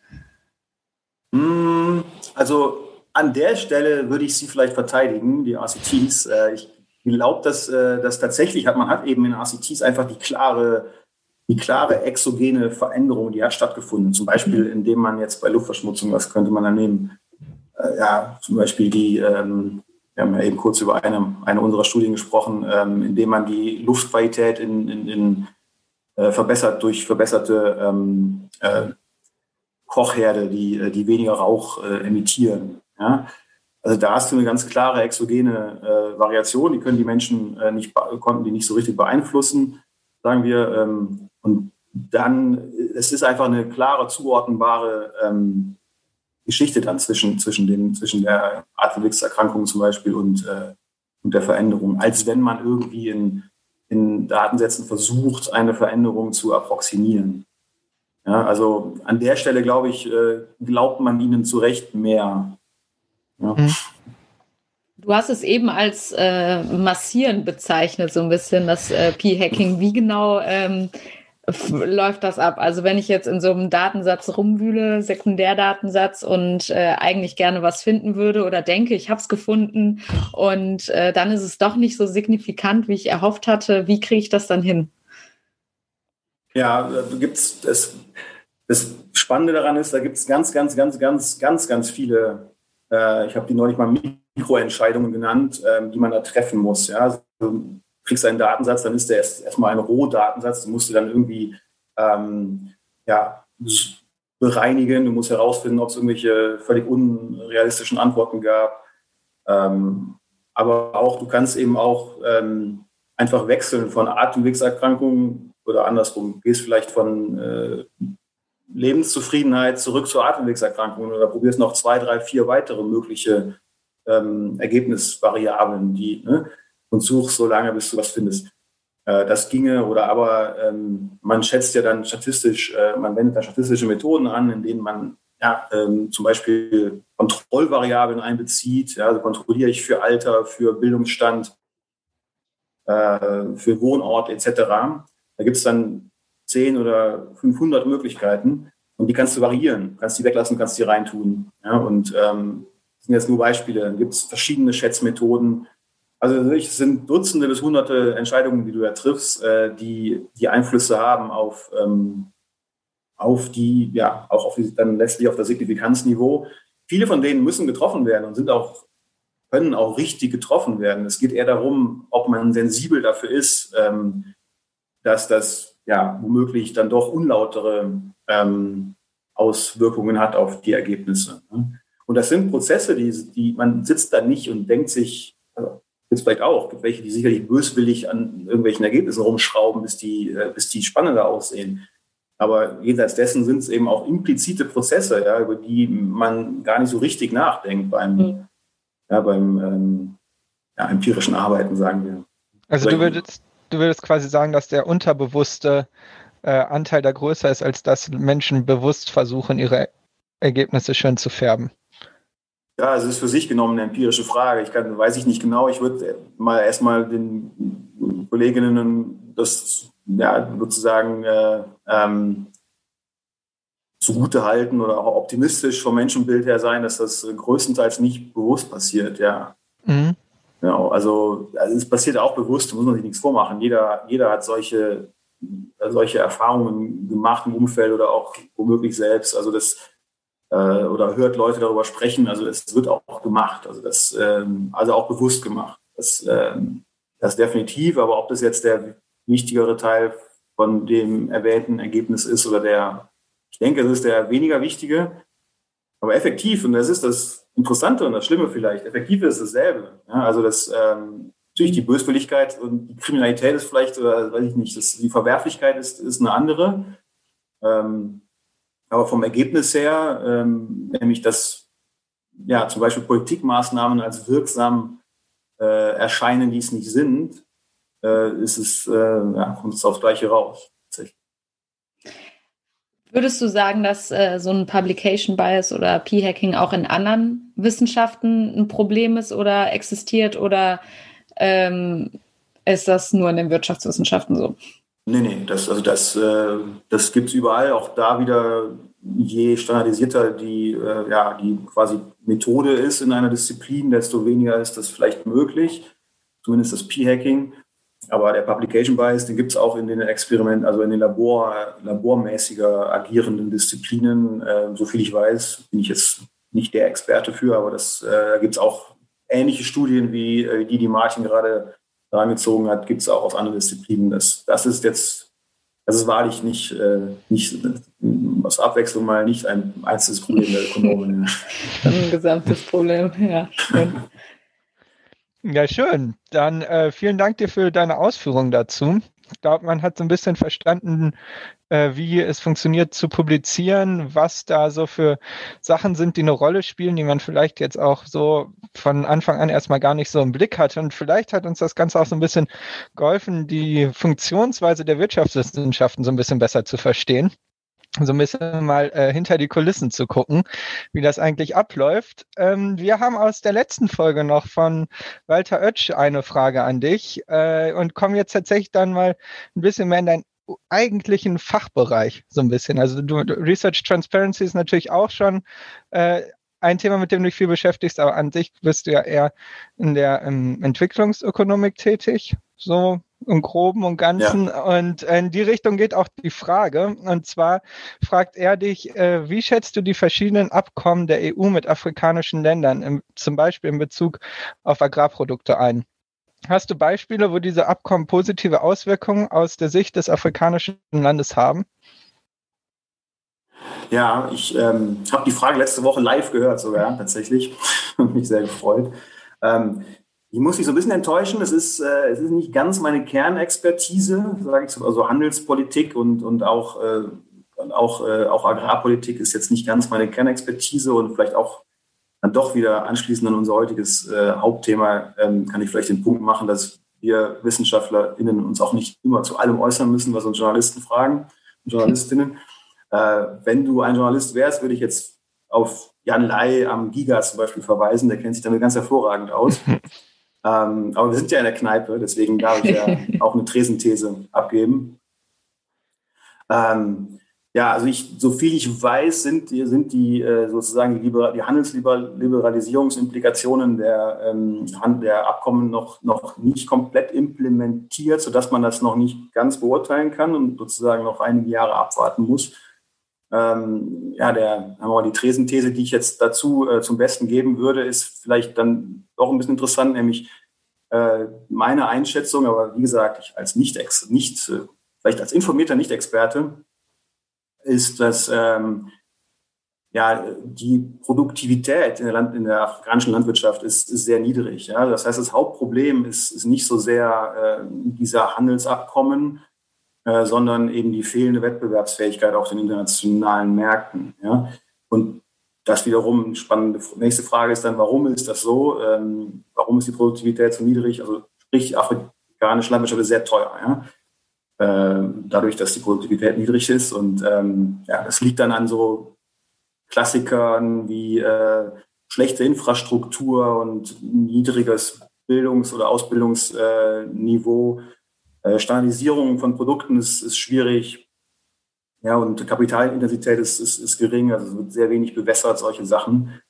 Hm, also an der Stelle würde ich sie vielleicht verteidigen, die ACTs. Äh, ich glaube, dass äh, das tatsächlich hat, man hat eben in ACTs einfach die klare, die klare exogene Veränderung, die hat stattgefunden. Zum Beispiel, indem man jetzt bei Luftverschmutzung, was könnte man da nehmen? Äh, ja, zum Beispiel die, ähm, wir haben ja eben kurz über eine, eine unserer Studien gesprochen, ähm, indem man die Luftqualität in, in, in äh, verbessert durch verbesserte ähm, äh, Kochherde, die, äh, die weniger Rauch äh, emittieren. Ja? Also da hast du eine ganz klare exogene äh, Variation, die können die Menschen äh, nicht, konnten die nicht so richtig beeinflussen, sagen wir. Ähm, und dann, es ist einfach eine klare, zuordnenbare ähm, Geschichte dann zwischen, zwischen, den, zwischen der Atemwegserkrankung zum Beispiel und, äh, und der Veränderung, als wenn man irgendwie in, in Datensätzen versucht, eine Veränderung zu approximieren. Ja, also an der Stelle, glaube ich, äh, glaubt man ihnen zu Recht mehr. Ja. Hm. Du hast es eben als äh, Massieren bezeichnet, so ein bisschen das äh, P-Hacking. Wie genau ähm, läuft das ab? Also wenn ich jetzt in so einem Datensatz rumwühle, Sekundärdatensatz und äh, eigentlich gerne was finden würde oder denke, ich habe es gefunden und äh, dann ist es doch nicht so signifikant, wie ich erhofft hatte, wie kriege ich das dann hin? Ja, da gibt es das, das Spannende daran ist, da gibt es ganz, ganz, ganz, ganz, ganz, ganz viele, äh, ich habe die neulich mal Mikroentscheidungen genannt, äh, die man da treffen muss. Ja? Also, du kriegst einen Datensatz, dann ist der erst, erstmal ein Rohdatensatz, du musst du dann irgendwie ähm, ja, bereinigen, du musst herausfinden, ob es irgendwelche völlig unrealistischen Antworten gab. Ähm, aber auch, du kannst eben auch ähm, einfach wechseln von Atemwegserkrankungen oder andersrum, gehst vielleicht von äh, Lebenszufriedenheit zurück zu Atemwegserkrankungen oder probierst noch zwei, drei, vier weitere mögliche ähm, Ergebnisvariablen, die ne, und suchst so lange, bis du was findest. Äh, das ginge oder aber ähm, man schätzt ja dann statistisch, äh, man wendet da statistische Methoden an, in denen man ja, ähm, zum Beispiel Kontrollvariablen einbezieht. Ja, also kontrolliere ich für Alter, für Bildungsstand, äh, für Wohnort etc. Da gibt es dann 10 oder 500 Möglichkeiten und die kannst du variieren. Kannst die weglassen, kannst die reintun. Ja, und ähm, das sind jetzt nur Beispiele. Dann gibt es verschiedene Schätzmethoden. Also es sind Dutzende bis Hunderte Entscheidungen, die du da triffst, äh, die, die Einflüsse haben auf, ähm, auf die, ja, auch auf die, dann letztlich auf das Signifikanzniveau. Viele von denen müssen getroffen werden und sind auch, können auch richtig getroffen werden. Es geht eher darum, ob man sensibel dafür ist, ähm, dass das ja womöglich dann doch unlautere ähm, Auswirkungen hat auf die Ergebnisse. Ne? Und das sind Prozesse, die, die man sitzt da nicht und denkt sich, also gibt es vielleicht auch, gibt welche, die sicherlich böswillig an irgendwelchen Ergebnissen rumschrauben, bis die, äh, bis die spannender aussehen. Aber jenseits dessen sind es eben auch implizite Prozesse, ja, über die man gar nicht so richtig nachdenkt beim, mhm. ja, beim ähm, ja, empirischen Arbeiten, sagen wir. Also du würdest, du würdest quasi sagen, dass der unterbewusste äh, Anteil da größer ist, als dass Menschen bewusst versuchen, ihre Ergebnisse schön zu färben. Ja, es ist für sich genommen eine empirische Frage. Ich kann, weiß ich nicht genau. Ich würde mal erstmal den Kolleginnen das ja, sozusagen äh, ähm, zugute halten oder auch optimistisch vom Menschenbild her sein, dass das größtenteils nicht bewusst passiert, ja. Mhm. Genau, also, also es passiert auch bewusst, da muss man sich nichts vormachen. Jeder, jeder hat solche, solche Erfahrungen gemacht im Umfeld oder auch womöglich selbst. Also das äh, oder hört Leute darüber sprechen. Also es wird auch gemacht. Also das ähm, also auch bewusst gemacht. Das, ähm, das definitiv, aber ob das jetzt der wichtigere Teil von dem erwähnten Ergebnis ist oder der, ich denke, es ist der weniger wichtige, aber effektiv, und das ist das Interessante und das Schlimme vielleicht, effektiv ist dasselbe. Ja, also das ähm, natürlich die Böswilligkeit und die Kriminalität ist vielleicht, oder weiß ich nicht, das, die Verwerflichkeit ist, ist eine andere. Ähm, aber vom Ergebnis her, ähm, nämlich dass ja zum Beispiel Politikmaßnahmen als wirksam äh, erscheinen, die es nicht sind, äh, ist es, äh, ja, kommt es aufs Gleiche raus. Würdest du sagen, dass äh, so ein Publication Bias oder P-Hacking auch in anderen Wissenschaften ein Problem ist oder existiert oder ähm, ist das nur in den Wirtschaftswissenschaften so? Nee, nee, das, also das, äh, das gibt es überall. Auch da wieder, je standardisierter die, äh, ja, die quasi Methode ist in einer Disziplin, desto weniger ist das vielleicht möglich. Zumindest das P-Hacking. Aber der Publication Bias, den gibt es auch in den Experimenten, also in den Labor, labormäßiger agierenden Disziplinen. Äh, soviel ich weiß, bin ich jetzt nicht der Experte für, aber das äh, gibt es auch ähnliche Studien wie äh, die, die Martin gerade herangezogen hat, gibt es auch aus anderen Disziplinen. Das, das ist jetzt, das ist wahrlich nicht, äh, nicht aus Abwechslung mal nicht ein einzelnes Problem der Ökonomen. [laughs] ein gesamtes Problem, ja. Ja, schön. Dann äh, vielen Dank dir für deine Ausführungen dazu. Ich glaube, man hat so ein bisschen verstanden, äh, wie es funktioniert zu publizieren, was da so für Sachen sind, die eine Rolle spielen, die man vielleicht jetzt auch so von Anfang an erstmal gar nicht so im Blick hatte. Und vielleicht hat uns das Ganze auch so ein bisschen geholfen, die Funktionsweise der Wirtschaftswissenschaften so ein bisschen besser zu verstehen so ein bisschen mal äh, hinter die Kulissen zu gucken, wie das eigentlich abläuft. Ähm, wir haben aus der letzten Folge noch von Walter Oetsch eine Frage an dich äh, und kommen jetzt tatsächlich dann mal ein bisschen mehr in deinen eigentlichen Fachbereich so ein bisschen. Also du, Research Transparency ist natürlich auch schon äh, ein Thema, mit dem du dich viel beschäftigst, aber an sich bist du ja eher in der ähm, Entwicklungsökonomik tätig. So im Groben und Ganzen. Ja. Und in die Richtung geht auch die Frage. Und zwar fragt er dich, äh, wie schätzt du die verschiedenen Abkommen der EU mit afrikanischen Ländern, im, zum Beispiel in Bezug auf Agrarprodukte ein? Hast du Beispiele, wo diese Abkommen positive Auswirkungen aus der Sicht des afrikanischen Landes haben? Ja, ich ähm, habe die Frage letzte Woche live gehört sogar tatsächlich. [laughs] mich sehr gefreut. Ähm, ich muss mich so ein bisschen enttäuschen. Es ist, äh, es ist nicht ganz meine Kernexpertise, sage ich so. Also Handelspolitik und, und auch, äh, auch, äh, auch Agrarpolitik ist jetzt nicht ganz meine Kernexpertise und vielleicht auch dann doch wieder anschließend an unser heutiges äh, Hauptthema ähm, kann ich vielleicht den Punkt machen, dass wir WissenschaftlerInnen uns auch nicht immer zu allem äußern müssen, was uns Journalisten fragen und Journalistinnen. Äh, wenn du ein Journalist wärst, würde ich jetzt auf Jan Lai am Giga zum Beispiel verweisen. Der kennt sich damit ganz hervorragend aus. [laughs] Ähm, aber wir sind ja in der Kneipe, deswegen darf ich ja [laughs] auch eine Tresenthese abgeben. Ähm, ja, also ich, so viel ich weiß, sind, sind die äh, sozusagen die, die Handelsliberalisierungsimplikationen der, ähm, der Abkommen noch, noch nicht komplett implementiert, sodass man das noch nicht ganz beurteilen kann und sozusagen noch einige Jahre abwarten muss. Ähm, ja, der, die Tresenthese, die ich jetzt dazu äh, zum Besten geben würde, ist vielleicht dann doch ein bisschen interessant, nämlich äh, meine Einschätzung, aber wie gesagt, ich als nicht, nicht äh, vielleicht als informierter Nicht-Experte, ist, dass ähm, ja, die Produktivität in der, Land, in der afrikanischen Landwirtschaft ist, ist sehr niedrig. Ja? Das heißt, das Hauptproblem ist, ist nicht so sehr äh, dieser Handelsabkommen, äh, sondern eben die fehlende Wettbewerbsfähigkeit auf den internationalen Märkten. Ja? Und das wiederum, spannende nächste Frage ist dann, warum ist das so? Ähm, warum ist die Produktivität so niedrig? Also sprich, afrikanische Landwirtschaft ist sehr teuer. Ja? Ähm, dadurch, dass die Produktivität niedrig ist. Und ähm, ja, das liegt dann an so Klassikern wie äh, schlechte Infrastruktur und niedriges Bildungs- oder Ausbildungsniveau. Äh, äh, Standardisierung von Produkten ist, ist schwierig. Ja, und Kapitalintensität ist, ist, ist gering, also es wird sehr wenig bewässert, solche Sachen.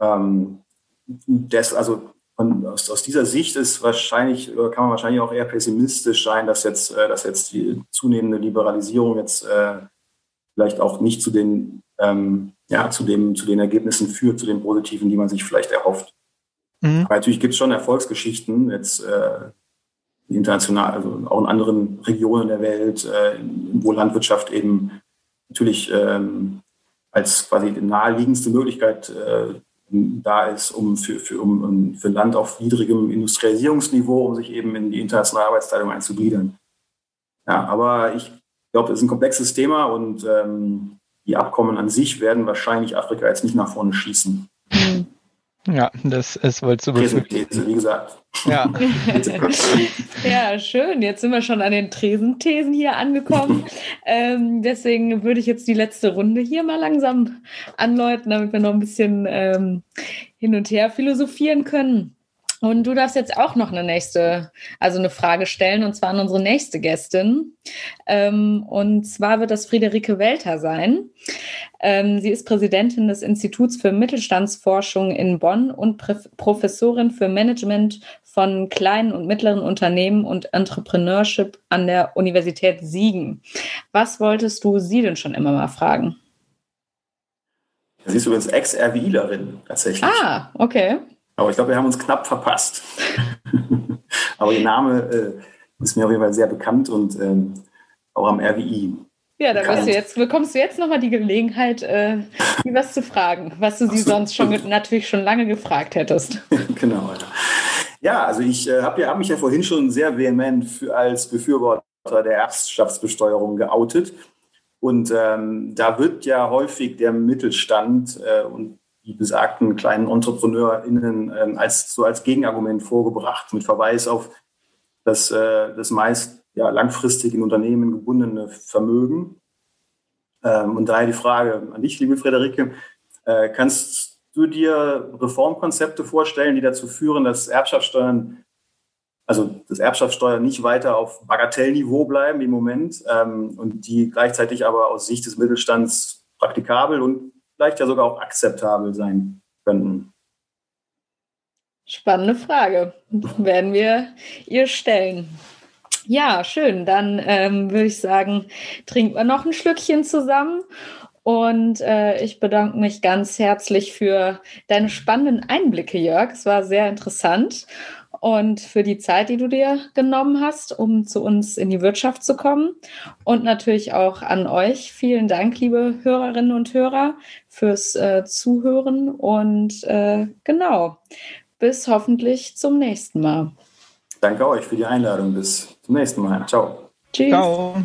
Ähm, das, also von, aus, aus dieser Sicht ist wahrscheinlich, kann man wahrscheinlich auch eher pessimistisch sein, dass jetzt, äh, dass jetzt die zunehmende Liberalisierung jetzt äh, vielleicht auch nicht zu den, ähm, ja, zu, dem, zu den Ergebnissen führt, zu den positiven, die man sich vielleicht erhofft. Mhm. Aber natürlich gibt es schon Erfolgsgeschichten. Jetzt äh, international, also auch in anderen Regionen der Welt, äh, wo Landwirtschaft eben natürlich ähm, als quasi die naheliegendste Möglichkeit äh, da ist, um für, für, um, für Land auf niedrigem Industrialisierungsniveau, um sich eben in die internationale Arbeitsteilung einzugliedern. Ja, aber ich glaube, es ist ein komplexes Thema und ähm, die Abkommen an sich werden wahrscheinlich Afrika jetzt nicht nach vorne schießen. Mhm. Ja, das ist wohl zu befürchten. wie gesagt. Ja. [laughs] ja, schön. Jetzt sind wir schon an den Tresenthesen hier angekommen. [laughs] ähm, deswegen würde ich jetzt die letzte Runde hier mal langsam anläuten, damit wir noch ein bisschen ähm, hin und her philosophieren können. Und du darfst jetzt auch noch eine nächste, also eine Frage stellen, und zwar an unsere nächste Gästin. Ähm, und zwar wird das Friederike Welter sein. Ähm, sie ist Präsidentin des Instituts für Mittelstandsforschung in Bonn und Pr Professorin für Management von kleinen und mittleren Unternehmen und Entrepreneurship an der Universität Siegen. Was wolltest du sie denn schon immer mal fragen? Sie ist übrigens Ex-RWIlerin tatsächlich. Ah, okay. Aber ich glaube, wir haben uns knapp verpasst. [laughs] Aber ihr Name äh, ist mir auf jeden Fall sehr bekannt und ähm, auch am RWI. Ja, da du jetzt, bekommst du jetzt nochmal die Gelegenheit, äh, sie was zu fragen, was du sie so, sonst schon natürlich schon lange gefragt hättest. [laughs] genau. Ja, ja also ich äh, habe ja, hab mich ja vorhin schon sehr vehement für, als Befürworter der Erbschaftsbesteuerung geoutet. Und ähm, da wird ja häufig der Mittelstand äh, und die besagten kleinen EntrepreneurInnen äh, als, so als Gegenargument vorgebracht, mit Verweis auf das, äh, das meist ja, langfristig in Unternehmen gebundene Vermögen. Ähm, und daher die Frage an dich, liebe Frederike, äh, kannst du dir Reformkonzepte vorstellen, die dazu führen, dass Erbschaftssteuern also das Erbschaftssteuer nicht weiter auf Bagatellniveau bleiben im Moment ähm, und die gleichzeitig aber aus Sicht des Mittelstands praktikabel und vielleicht ja sogar auch akzeptabel sein könnten. Spannende Frage. Werden wir ihr stellen. Ja, schön. Dann ähm, würde ich sagen, trinken wir noch ein Schlückchen zusammen. Und äh, ich bedanke mich ganz herzlich für deine spannenden Einblicke, Jörg. Es war sehr interessant und für die Zeit, die du dir genommen hast, um zu uns in die Wirtschaft zu kommen. Und natürlich auch an euch. Vielen Dank, liebe Hörerinnen und Hörer, fürs äh, Zuhören. Und äh, genau, bis hoffentlich zum nächsten Mal. Danke euch für die Einladung. Bis zum nächsten Mal. Ciao. Tschüss. Ciao.